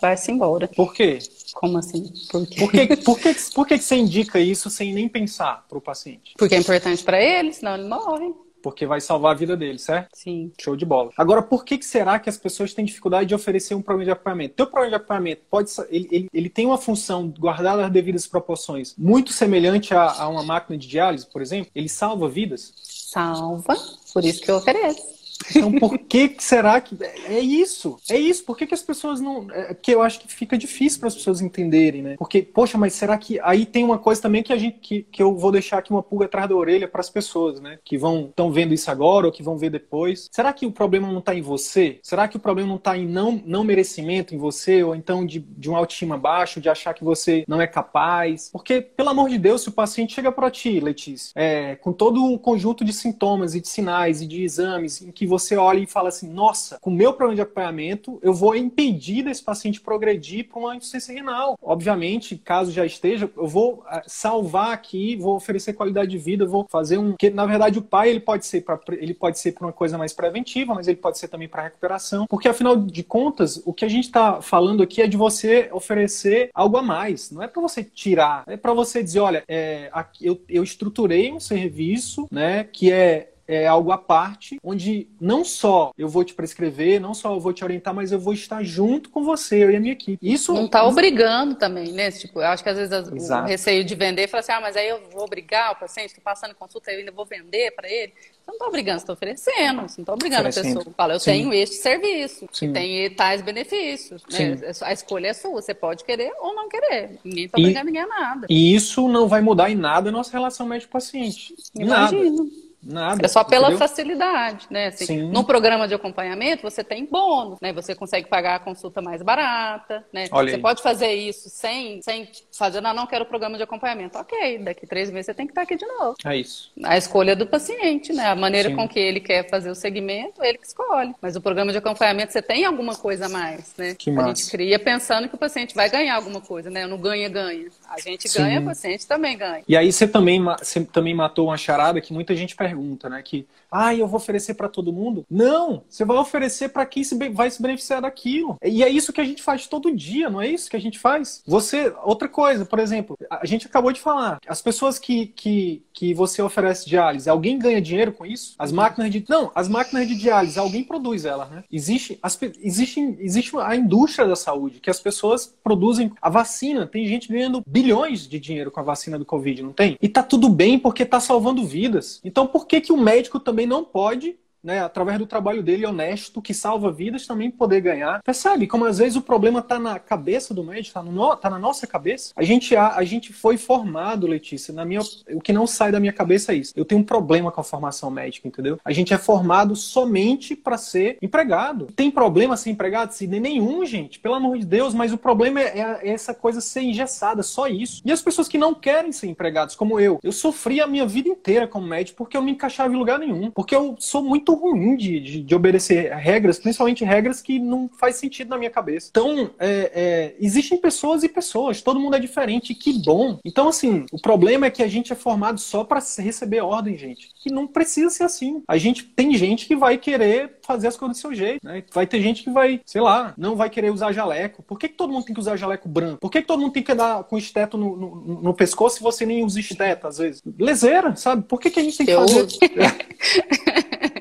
vai-se embora. Por quê? Como assim? Por quê? Por que, por que, por que você indica isso sem nem pensar para o paciente? Porque é importante para ele, senão ele morre porque vai salvar a vida dele, certo? Sim. Show de bola. Agora, por que, que será que as pessoas têm dificuldade de oferecer um programa de acompanhamento? Teu programa de acompanhamento pode ele, ele, ele tem uma função, guardada as devidas proporções, muito semelhante a, a uma máquina de diálise, por exemplo? Ele salva vidas? Salva, por isso que eu ofereço. Então, por que será que. É isso. É isso. Por que, que as pessoas não. É, que eu acho que fica difícil para as pessoas entenderem, né? Porque, poxa, mas será que. Aí tem uma coisa também que a gente. Que, que eu vou deixar aqui uma pulga atrás da orelha para as pessoas, né? Que vão. estão vendo isso agora ou que vão ver depois. Será que o problema não está em você? Será que o problema não está em não, não merecimento em você? Ou então de, de uma autoestima baixo, de achar que você não é capaz? Porque, pelo amor de Deus, se o paciente chega para ti, Letícia, é, com todo um conjunto de sintomas e de sinais e de exames em que você olha e fala assim: nossa, com o meu problema de acompanhamento, eu vou impedir desse paciente progredir para uma insuficiência renal. Obviamente, caso já esteja, eu vou eh, salvar aqui, vou oferecer qualidade de vida, vou fazer um. que na verdade o pai ele pode ser para ele pode ser para uma coisa mais preventiva, mas ele pode ser também para recuperação, porque afinal de contas, o que a gente está falando aqui é de você oferecer algo a mais. Não é para você tirar, é para você dizer, olha, é, aqui, eu, eu estruturei um serviço, né, que é é algo à parte, onde não só eu vou te prescrever, não só eu vou te orientar, mas eu vou estar junto com você, eu e a minha equipe. Isso não está obrigando também, né? Tipo, eu acho que às vezes o receio de vender fala assim, ah, mas aí eu vou obrigar o paciente, estou passando consulta, eu ainda vou vender para ele. Você não está obrigando, você está oferecendo, você não está obrigando oferecendo. a pessoa. Fala, eu Sim. tenho este serviço, Sim. que tem tais benefícios. Né? A escolha é sua, você pode querer ou não querer. Ninguém está obrigando ninguém a nada. E isso não vai mudar em nada a nossa relação médico-paciente. Imagino. Nada. Nada. É só pela entendeu? facilidade, né? Assim, Sim. No programa de acompanhamento, você tem bônus, né? Você consegue pagar a consulta mais barata, né? Olha você aí. pode fazer isso sem, sem fazer, não, não quero o programa de acompanhamento. Ok, daqui três meses você tem que estar aqui de novo. É isso. A escolha do paciente, né? A maneira Sim. com que ele quer fazer o segmento, ele que escolhe. Mas o programa de acompanhamento, você tem alguma coisa a mais, né? Que massa. A gente cria pensando que o paciente vai ganhar alguma coisa, né? Não ganha-ganha. A gente Sim. ganha, o paciente também ganha. E aí você também, você também matou uma charada que muita gente pergunta, né? Que, ah, eu vou oferecer para todo mundo? Não! Você vai oferecer para quem se vai se beneficiar daquilo. E é isso que a gente faz todo dia, não é isso que a gente faz? Você, outra coisa, por exemplo, a gente acabou de falar, as pessoas que, que, que você oferece diálise, alguém ganha dinheiro com isso? As máquinas de. Não, as máquinas de diálise, alguém produz elas, né? Existe, as, existe, existe a indústria da saúde, que as pessoas produzem a vacina. Tem gente ganhando bilhões de dinheiro com a vacina do Covid, não tem? E tá tudo bem porque tá salvando vidas. Então por que, que o médico também não pode né, através do trabalho dele honesto, que salva vidas, também poder ganhar. Percebe como às vezes o problema está na cabeça do médico, está no, tá na nossa cabeça? A gente, a, a gente foi formado, Letícia, na minha, o que não sai da minha cabeça é isso. Eu tenho um problema com a formação médica, entendeu? A gente é formado somente para ser empregado. Tem problema ser empregado? Sim, nenhum, gente, pelo amor de Deus, mas o problema é, é essa coisa ser engessada, só isso. E as pessoas que não querem ser empregados, como eu, eu sofri a minha vida inteira como médico porque eu não me encaixava em lugar nenhum, porque eu sou muito ruim de, de, de, obedecer regras, principalmente regras que não faz sentido na minha cabeça. Então, é, é, existem pessoas e pessoas, todo mundo é diferente, que bom. Então, assim, o problema é que a gente é formado só para receber ordem, gente. Que não precisa ser assim. A gente tem gente que vai querer fazer as coisas do seu jeito, né? Vai ter gente que vai, sei lá, não vai querer usar jaleco. Por que, que todo mundo tem que usar jaleco branco? Por que, que todo mundo tem que andar com esteto no, no, no pescoço se você nem usa esteto, às vezes? Lezeira, sabe? Por que, que a gente tem que Eu fazer.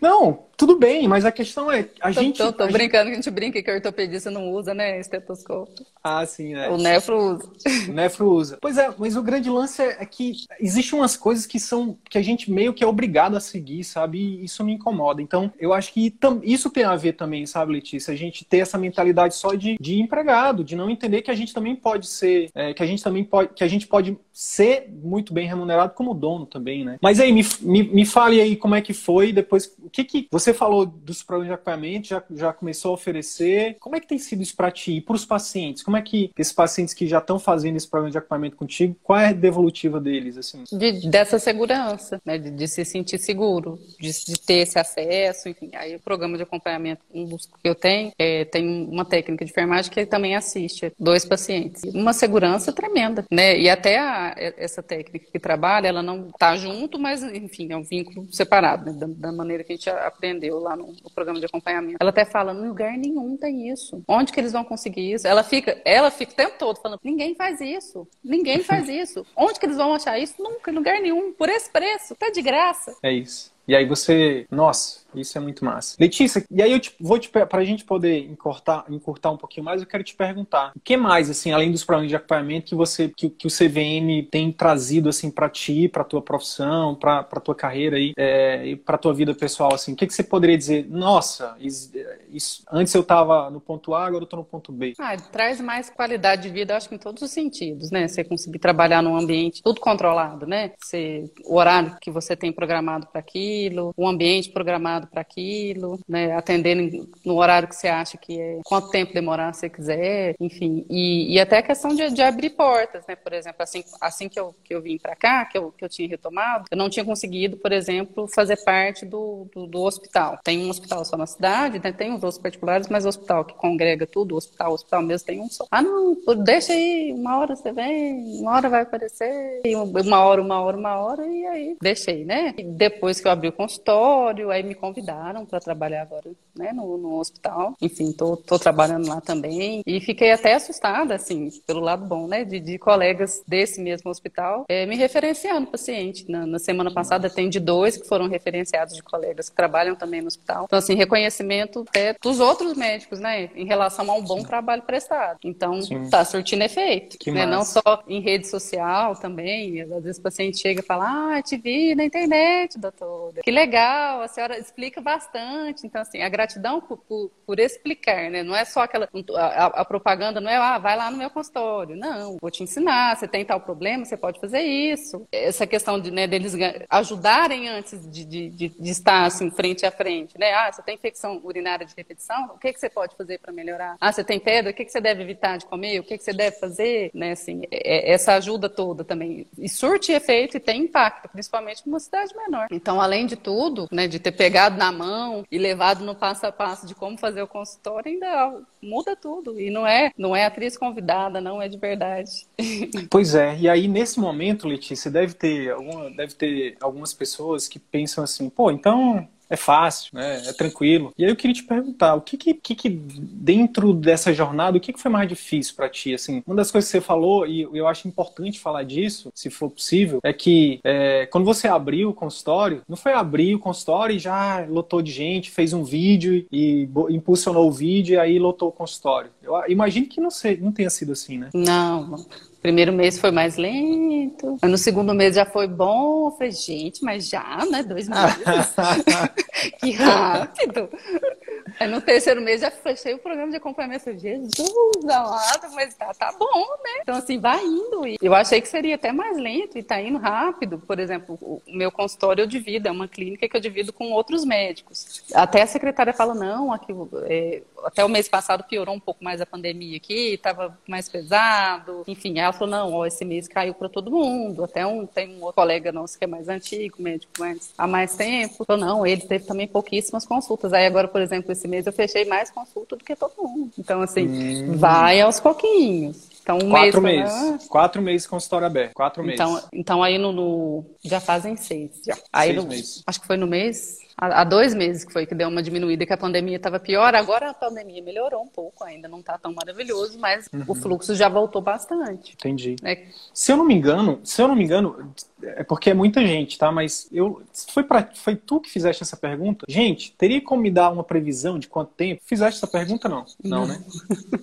Não, tudo bem, mas a questão é, a tô, gente... Tô, tô a brincando gente... que a gente brinca que o ortopedista não usa, né, estetoscópio. Ah, sim, né? O nefro usa. O nefro usa. Pois é, mas o grande lance é que existem umas coisas que são, que a gente meio que é obrigado a seguir, sabe? E isso me incomoda. Então, eu acho que isso tem a ver também, sabe, Letícia? A gente ter essa mentalidade só de, de empregado, de não entender que a gente também pode ser, é, que a gente também pode, que a gente pode ser muito bem remunerado como dono também, né? Mas aí, me, me, me fale aí como é que foi, depois, o que que, você falou dos programas de acompanhamento, já, já começou a oferecer, como é que tem sido isso para ti e para os pacientes? Como é que esses pacientes que já estão fazendo esse programa de acompanhamento contigo, qual é a devolutiva deles, assim? De, dessa segurança, né, de, de, se sentir seguro, de, de, ter esse acesso, enfim, aí o programa de acompanhamento, um dos que eu tenho, é, tem uma técnica de enfermagem que também assiste dois pacientes. Uma segurança tremenda, né, e até a, essa técnica que trabalha, ela não está junto, mas, enfim, é um vínculo separado, né, da, da, maneira que a gente aprendeu lá no, no, programa de acompanhamento. Ela até fala, em lugar nenhum tem isso. Onde que eles vão conseguir isso? Ela fica, ela fica o tempo todo falando, ninguém faz isso, ninguém faz isso. Onde que eles vão achar isso? Nunca, em lugar nenhum, por esse preço, tá de graça. É isso. E aí você, nossa, isso é muito massa. Letícia, e aí eu te, vou te para a gente poder encurtar, encurtar um pouquinho mais, eu quero te perguntar, o que mais assim, além dos programas de acompanhamento que você que, que o CVM tem trazido assim para ti, para tua profissão, para tua carreira aí, é, e para tua vida pessoal assim, o que, que você poderia dizer? Nossa, isso, isso antes eu estava no ponto A, agora eu estou no ponto B. Ah, traz mais qualidade de vida, acho que em todos os sentidos, né? Você conseguir trabalhar num ambiente tudo controlado, né? Você, o horário que você tem programado para aquilo, o ambiente programado para aquilo, né, atendendo no horário que você acha que é, quanto tempo demorar você quiser, enfim. E, e até a questão de, de, abrir portas, né? Por exemplo, assim, assim que, eu, que eu vim para cá, que eu, que eu tinha retomado, eu não tinha conseguido, por exemplo, fazer parte do, do, do hospital. Tem um hospital só na cidade, né? tem os outros particulares, mas o hospital que congrega tudo, o hospital, o hospital mesmo tem um só. Ah, não, deixa aí, uma hora você vem, uma hora vai aparecer, uma hora, uma hora, uma hora, e aí deixei, né? E depois que eu abri o consultório, aí me convidaram para trabalhar agora né, no, no hospital. Enfim, tô, tô, trabalhando lá também. E fiquei até assustada, assim, pelo lado bom, né, de, de colegas desse mesmo hospital é, me referenciando paciente. Na, na, semana passada atendi dois que foram referenciados de colegas que trabalham também no hospital. Então, assim, reconhecimento até dos outros médicos, né, em relação a um bom trabalho prestado. Então, Sim. tá surtindo efeito. Que né, não só em rede social também. Às vezes o paciente chega e fala, ah, te vi na internet, doutora. Que legal, a senhora explica bastante. Então, assim, a gratidão gratidão por, por, por, explicar, né? Não é só aquela. A, a, propaganda não é, ah, vai lá no meu consultório. Não, vou te ensinar, você tem tal problema, você pode fazer isso. Essa questão de, né, deles ajudarem antes de, de, de, de estar assim, frente a frente, né? Ah, você tem infecção urinária de repetição? O que, que você pode fazer para melhorar? Ah, você tem pedra? O que, que você deve evitar de comer? O que, que você deve fazer? Né, assim, é, é essa ajuda toda também. E surte efeito e tem impacto, principalmente numa cidade menor. Então, além de tudo, né, de ter pegado na mão e levado no passo a passo de como fazer o consultório, ainda muda tudo. E não é, não é atriz convidada, não é de verdade. Pois é. E aí, nesse momento, Letícia, deve ter, alguma, deve ter algumas pessoas que pensam assim, pô, então é fácil, né? É tranquilo. E aí eu queria te perguntar, o que que, que, dentro dessa jornada, o que, que foi mais difícil para ti? Assim, uma das coisas que você falou, e eu acho importante falar disso, se for possível, é que é, quando você abriu o consultório, não foi abrir o consultório e já lotou de gente, fez um vídeo e impulsionou o vídeo e aí lotou o consultório. Eu imagino que não, sei, não tenha sido assim, né? Não, Primeiro mês foi mais lento, no segundo mês já foi bom. Eu falei, gente, mas já, né? Dois meses. que rápido. Aí no terceiro mês já fechei o programa de acompanhamento. Jesus amado, mas tá, tá bom, né? Então, assim, vai indo. Eu achei que seria até mais lento e tá indo rápido. Por exemplo, o meu consultório eu divido, é uma clínica que eu divido com outros médicos. Até a secretária fala, não, aqui, é, até o mês passado piorou um pouco mais a pandemia aqui, estava mais pesado. Enfim, ela falou, não, ó, esse mês caiu para todo mundo. Até um, tem um outro colega nosso que é mais antigo, médico há mais tempo. Falou, não, ele teve também pouquíssimas consultas. Aí agora, por exemplo, esse mês eu fechei mais consulta do que todo mundo. Então, assim, hum. vai aos pouquinhos. Então, um Quatro mês, meses. Quatro meses com história aberta. Quatro então, meses. Então, aí no, no, Já fazem seis. Já. Aí seis no, meses. Acho que foi no mês há dois meses que foi que deu uma diminuída, que a pandemia estava pior. Agora a pandemia melhorou um pouco, ainda não está tão maravilhoso, mas uhum. o fluxo já voltou bastante. Entendi. É... Se eu não me engano, se eu não me engano, é porque é muita gente, tá? Mas eu foi para foi tu que fizeste essa pergunta? Gente, teria como me dar uma previsão de quanto tempo? Fizeste essa pergunta não? Não, né?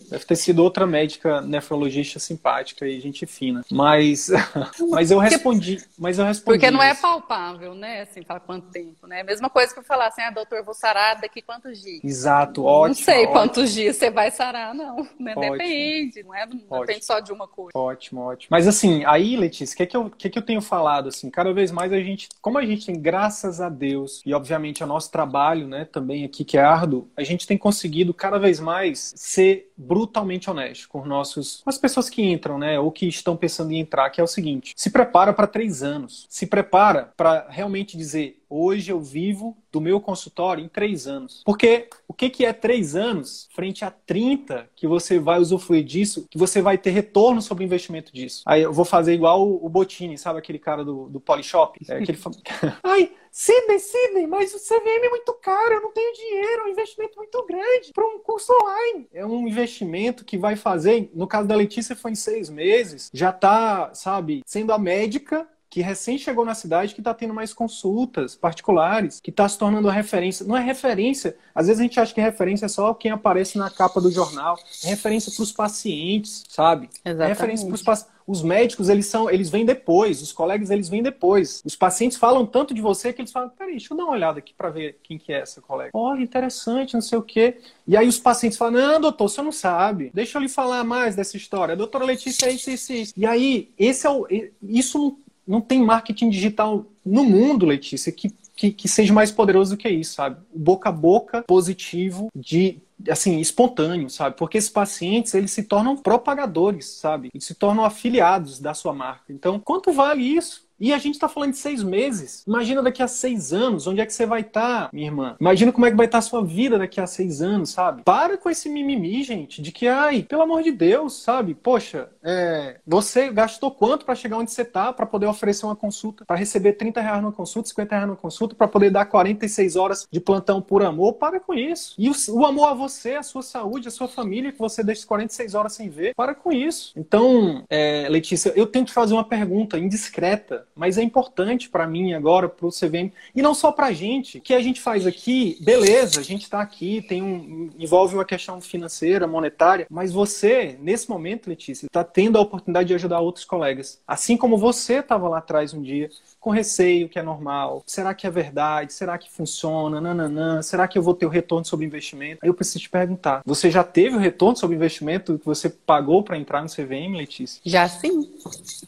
Deve ter sido outra médica nefrologista simpática e gente fina. Mas mas eu respondi, mas eu respondi. Porque não é palpável, né? Assim, para quanto tempo, né? A mesma coisa que eu falar assim, ah, doutor, vou sarar daqui quantos dias? Exato, ótimo. Não sei ótimo. quantos dias você vai sarar, não. Né? Depende, não é? Não depende só de uma coisa. Ótimo, ótimo. Mas assim, aí, Letícia, o que, é que, eu, que, é que eu tenho falado? falado, assim, cada vez mais a gente, como a gente tem, graças a Deus, e obviamente o nosso trabalho, né, também aqui que é árduo, a gente tem conseguido cada vez mais ser brutalmente honesto com nossos, com as pessoas que entram, né, ou que estão pensando em entrar, que é o seguinte: se prepara para três anos, se prepara para realmente dizer hoje eu vivo do meu consultório em três anos. Porque o que, que é três anos frente a 30 que você vai usufruir disso, que você vai ter retorno sobre o investimento disso? Aí eu vou fazer igual o, Botini, sabe aquele cara do, do Polishop? É, aquele... Ai, Sidney, Sidney, mas o CVM é muito caro, eu não tenho dinheiro, é um investimento muito grande para um curso online. É um investimento que vai fazer, no caso da Letícia foi em seis meses, já tá, sabe, sendo a médica que recém chegou na cidade, que está tendo mais consultas particulares, que está se tornando referência. Não é referência, às vezes a gente acha que referência é só quem aparece na capa do jornal. É referência para os pacientes, sabe? Exatamente. É referência para os pacientes. Os médicos, eles são, eles vêm depois, os colegas, eles vêm depois. Os pacientes falam tanto de você que eles falam, peraí, deixa eu dar uma olhada aqui para ver quem que é essa colega. Olha, interessante, não sei o quê. E aí os pacientes falam, não, doutor, você não sabe. Deixa eu lhe falar mais dessa história. A doutora Letícia é isso, isso, isso. E aí, esse é o, isso não tem marketing digital no mundo, Letícia, que, que, que, seja mais poderoso do que isso, sabe? Boca a boca positivo de assim, espontâneo, sabe? Porque esses pacientes, eles se tornam propagadores, sabe? Eles se tornam afiliados da sua marca. Então, quanto vale isso? E a gente está falando de seis meses. Imagina daqui a seis anos, onde é que você vai estar, tá, minha irmã? Imagina como é que vai estar tá a sua vida daqui a seis anos, sabe? Para com esse mimimi, gente, de que, ai, pelo amor de Deus, sabe? Poxa, é, você gastou quanto para chegar onde você está, para poder oferecer uma consulta, para receber 30 reais numa consulta, 50 reais numa consulta, para poder dar 46 horas de plantão por amor? Para com isso. E o, o amor a você, a sua saúde, a sua família, que você deixa 46 horas sem ver, para com isso. Então, é, Letícia, eu tenho que fazer uma pergunta indiscreta mas é importante para mim agora, para o CVM, e não só para a gente, que a gente faz aqui, beleza, a gente está aqui, tem um, envolve uma questão financeira, monetária, mas você, nesse momento, Letícia, está tendo a oportunidade de ajudar outros colegas. Assim como você estava lá atrás um dia, com receio, que é normal. Será que é verdade? Será que funciona? Nananã. Será que eu vou ter o retorno sobre investimento? Aí eu preciso te perguntar: você já teve o retorno sobre investimento que você pagou para entrar no CVM, Letícia? Já sim.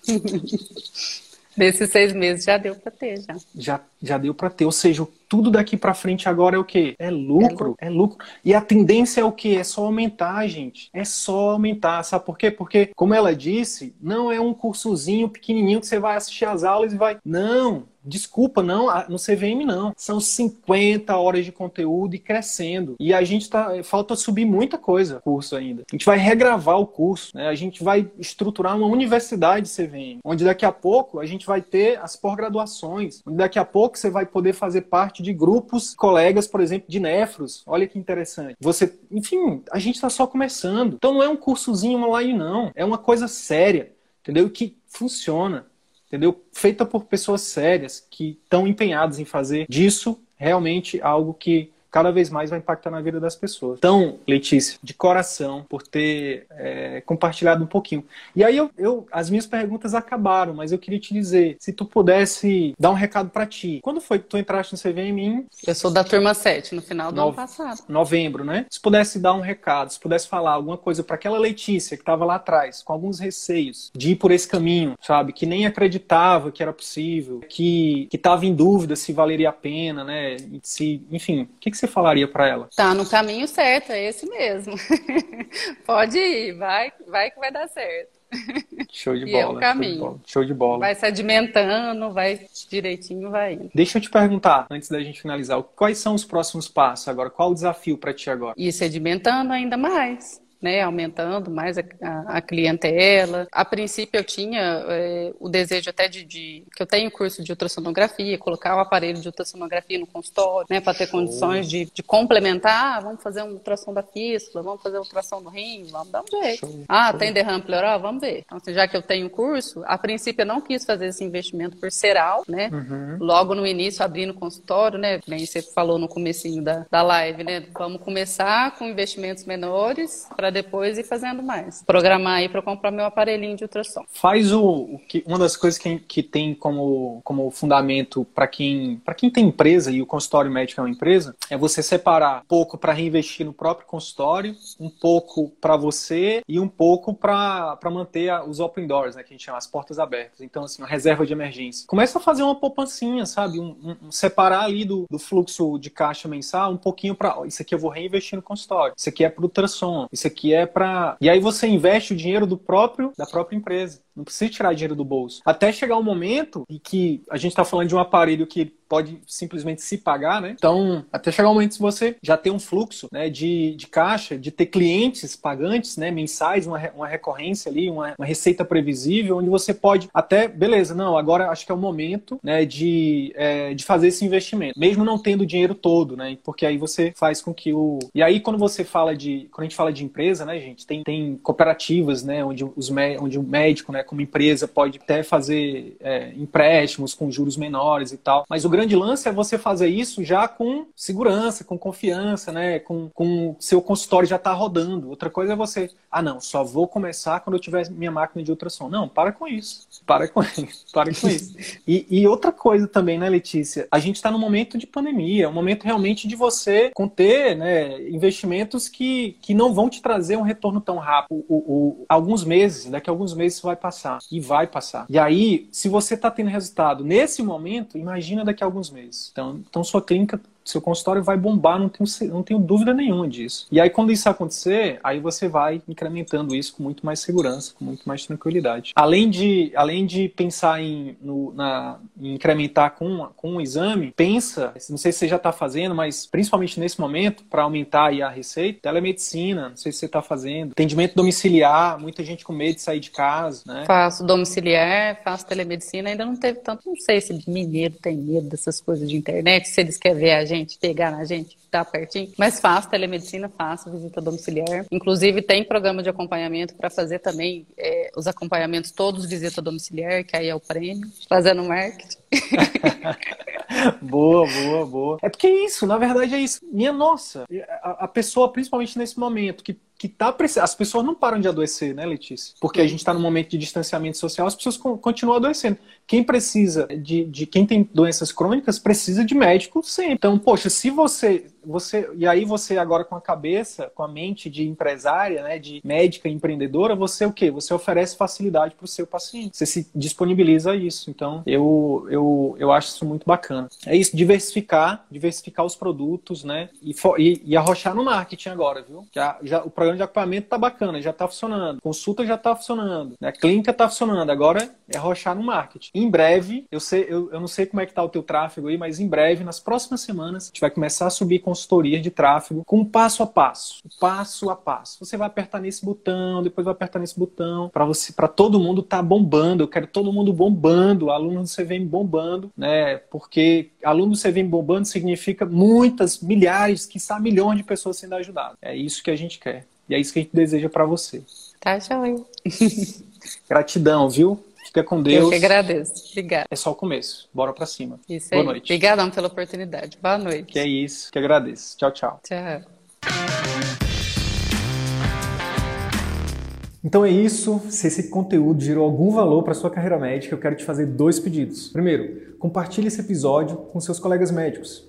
Desses seis meses já deu para ter, já. Já, já deu para ter. Ou seja, tudo daqui para frente agora é o quê? É lucro, é lucro, é lucro. E a tendência é o quê? É só aumentar, gente. É só aumentar. Sabe por quê? Porque, como ela disse, não é um cursozinho pequenininho que você vai assistir as aulas e vai. Não. Desculpa, não, no CVM não. São 50 horas de conteúdo e crescendo. E a gente tá. Falta subir muita coisa curso ainda. A gente vai regravar o curso, né? A gente vai estruturar uma universidade CVM, onde daqui a pouco a gente vai ter as pós-graduações, onde daqui a pouco você vai poder fazer parte de grupos, colegas, por exemplo, de nefros. Olha que interessante. Você, enfim, a gente está só começando. Então não é um cursozinho online, não. É uma coisa séria, entendeu? Que funciona entendeu? Feita por pessoas sérias que estão empenhadas em fazer disso realmente algo que cada vez mais vai impactar na vida das pessoas. Então, Letícia, de coração, por ter é, compartilhado um pouquinho. E aí, eu, eu, as minhas perguntas acabaram, mas eu queria te dizer, se tu pudesse dar um recado para ti. Quando foi que tu entraste no CVM em... Eu sou da turma 7, no final do no... ano passado. Novembro, né? Se pudesse dar um recado, se pudesse falar alguma coisa para aquela Letícia que estava lá atrás, com alguns receios de ir por esse caminho, sabe? Que nem acreditava que era possível, que estava em dúvida se valeria a pena, né? Se, enfim, o que, que você falaria para ela? Tá no caminho certo, é esse mesmo. Pode ir, vai, vai que vai dar certo. Show de, bola, é o caminho. Show de bola. Show de bola. Vai sedimentando, vai direitinho, vai indo. Deixa eu te perguntar, antes da gente finalizar, quais são os próximos passos agora? Qual o desafio para ti agora? Ir sedimentando ainda mais né, aumentando mais a, a, a, clientela. A princípio eu tinha é, o desejo até de, de, que eu tenho curso de ultrassonografia, colocar o aparelho de ultrassonografia no consultório, né, para ter condições de, de, complementar. Ah, vamos fazer um ultrassom da fístula, vamos fazer um ultrassom do rim, vamos dar um jeito. Show. Ah, Show. tem derrame pleural? Vamos ver. Então, assim, já que eu tenho o curso, a princípio eu não quis fazer esse investimento por seral, né? Uhum. Logo no início, abrindo o consultório, né? Nem você falou no comecinho da, da live, né? Vamos começar com investimentos menores para para depois ir fazendo mais. Programar aí para comprar meu aparelhinho de ultrassom. Faz o, o que uma das coisas que, que tem como, como fundamento para quem para quem tem empresa e o consultório médico é uma empresa é você separar um pouco para reinvestir no próprio consultório, um pouco para você e um pouco para manter os open doors, né, que a gente chama as portas abertas. Então assim, uma reserva de emergência. Começa a fazer uma poupancinha, sabe? Um, um, um separar ali do, do fluxo de caixa mensal um pouquinho para isso aqui eu vou reinvestir no consultório. Isso aqui é para ultrassom. Isso aqui que é para. E aí você investe o dinheiro do próprio da própria empresa. Não precisa tirar dinheiro do bolso. Até chegar um momento em que a gente está falando de um aparelho que pode simplesmente se pagar, né? Então, até chegar um momento se você já tem um fluxo né, de, de caixa, de ter clientes pagantes, né, mensais, uma, uma recorrência ali, uma, uma receita previsível, onde você pode até, beleza, não, agora acho que é o momento né, de, é, de fazer esse investimento, mesmo não tendo o dinheiro todo, né? Porque aí você faz com que o. E aí, quando você fala de. Quando a gente fala de empresa, né, gente, tem, tem cooperativas, né, onde, os, onde o médico, né, como empresa, pode até fazer é, empréstimos com juros menores e tal. Mas o grande lance é você fazer isso já com segurança, com confiança, né? Com, com seu consultório já está rodando. Outra coisa é você, ah, não, só vou começar quando eu tiver minha máquina de ultrassom. Não, para com isso. Para com isso. Para com isso. E, e outra coisa também, né, Letícia? A gente está num momento de pandemia, um momento realmente de você conter né, investimentos que, que não vão te trazer um retorno tão rápido. O, o, alguns meses, daqui a alguns meses isso vai passar. E vai passar. E aí, se você está tendo resultado nesse momento, imagina daqui a alguns meses. Então, então sua clínica seu consultório vai bombar, não tenho, não tenho dúvida nenhuma disso. E aí, quando isso acontecer, aí você vai incrementando isso com muito mais segurança, com muito mais tranquilidade. Além de, além de pensar em, no, na, em incrementar com, com um exame, pensa, não sei se você já está fazendo, mas principalmente nesse momento, para aumentar a receita, telemedicina, não sei se você está fazendo, atendimento domiciliar, muita gente com medo de sair de casa, né? Faço domiciliar, faço telemedicina, ainda não teve tanto, não sei se mineiro tem medo dessas coisas de internet, se eles querem ver a gente gente, pegar na gente, tá pertinho. Mas faço telemedicina, faço visita domiciliar. Inclusive, tem programa de acompanhamento para fazer também é, os acompanhamentos todos visita domiciliar, que aí é o prêmio, fazendo marketing. boa, boa, boa. É porque é isso, na verdade é isso. Minha nossa, a, a pessoa, principalmente nesse momento, que que tá as pessoas não param de adoecer, né, Letícia? Porque a gente está num momento de distanciamento social, as pessoas continuam adoecendo. Quem precisa de, de quem tem doenças crônicas precisa de médico sempre. Então, poxa, se você você e aí você agora com a cabeça, com a mente de empresária, né, de médica empreendedora, você o quê? Você oferece facilidade para o seu paciente. Você se disponibiliza a isso. Então, eu, eu, eu acho isso muito bacana. É isso, diversificar, diversificar os produtos, né, e, e, e arrochar no marketing agora, viu? Já, já o programa de acompanhamento tá bacana, já tá funcionando. Consulta já tá funcionando, né? Clínica tá funcionando. Agora é arrochar no marketing. Em breve, eu sei, eu, eu não sei como é que tá o teu tráfego aí, mas em breve, nas próximas semanas, a gente vai começar a subir consultoria de tráfego com passo a passo, passo a passo. Você vai apertar nesse botão, depois vai apertar nesse botão para você, para todo mundo tá bombando. Eu quero todo mundo bombando, aluno do CVM bombando, né? Porque aluno do CVM bombando significa muitas, milhares, quiçá milhões de pessoas sendo ajudadas. É isso que a gente quer. E é isso que a gente deseja para você. Tá, joia. Gratidão, viu? Fica com Deus. Eu que agradeço. Obrigada. É só o começo. Bora para cima. Isso Boa aí. noite. Obrigadão pela oportunidade. Boa noite. Que é isso. Que agradeço. Tchau, tchau. Tchau. Então é isso. Se esse conteúdo gerou algum valor para sua carreira médica, eu quero te fazer dois pedidos. Primeiro, compartilhe esse episódio com seus colegas médicos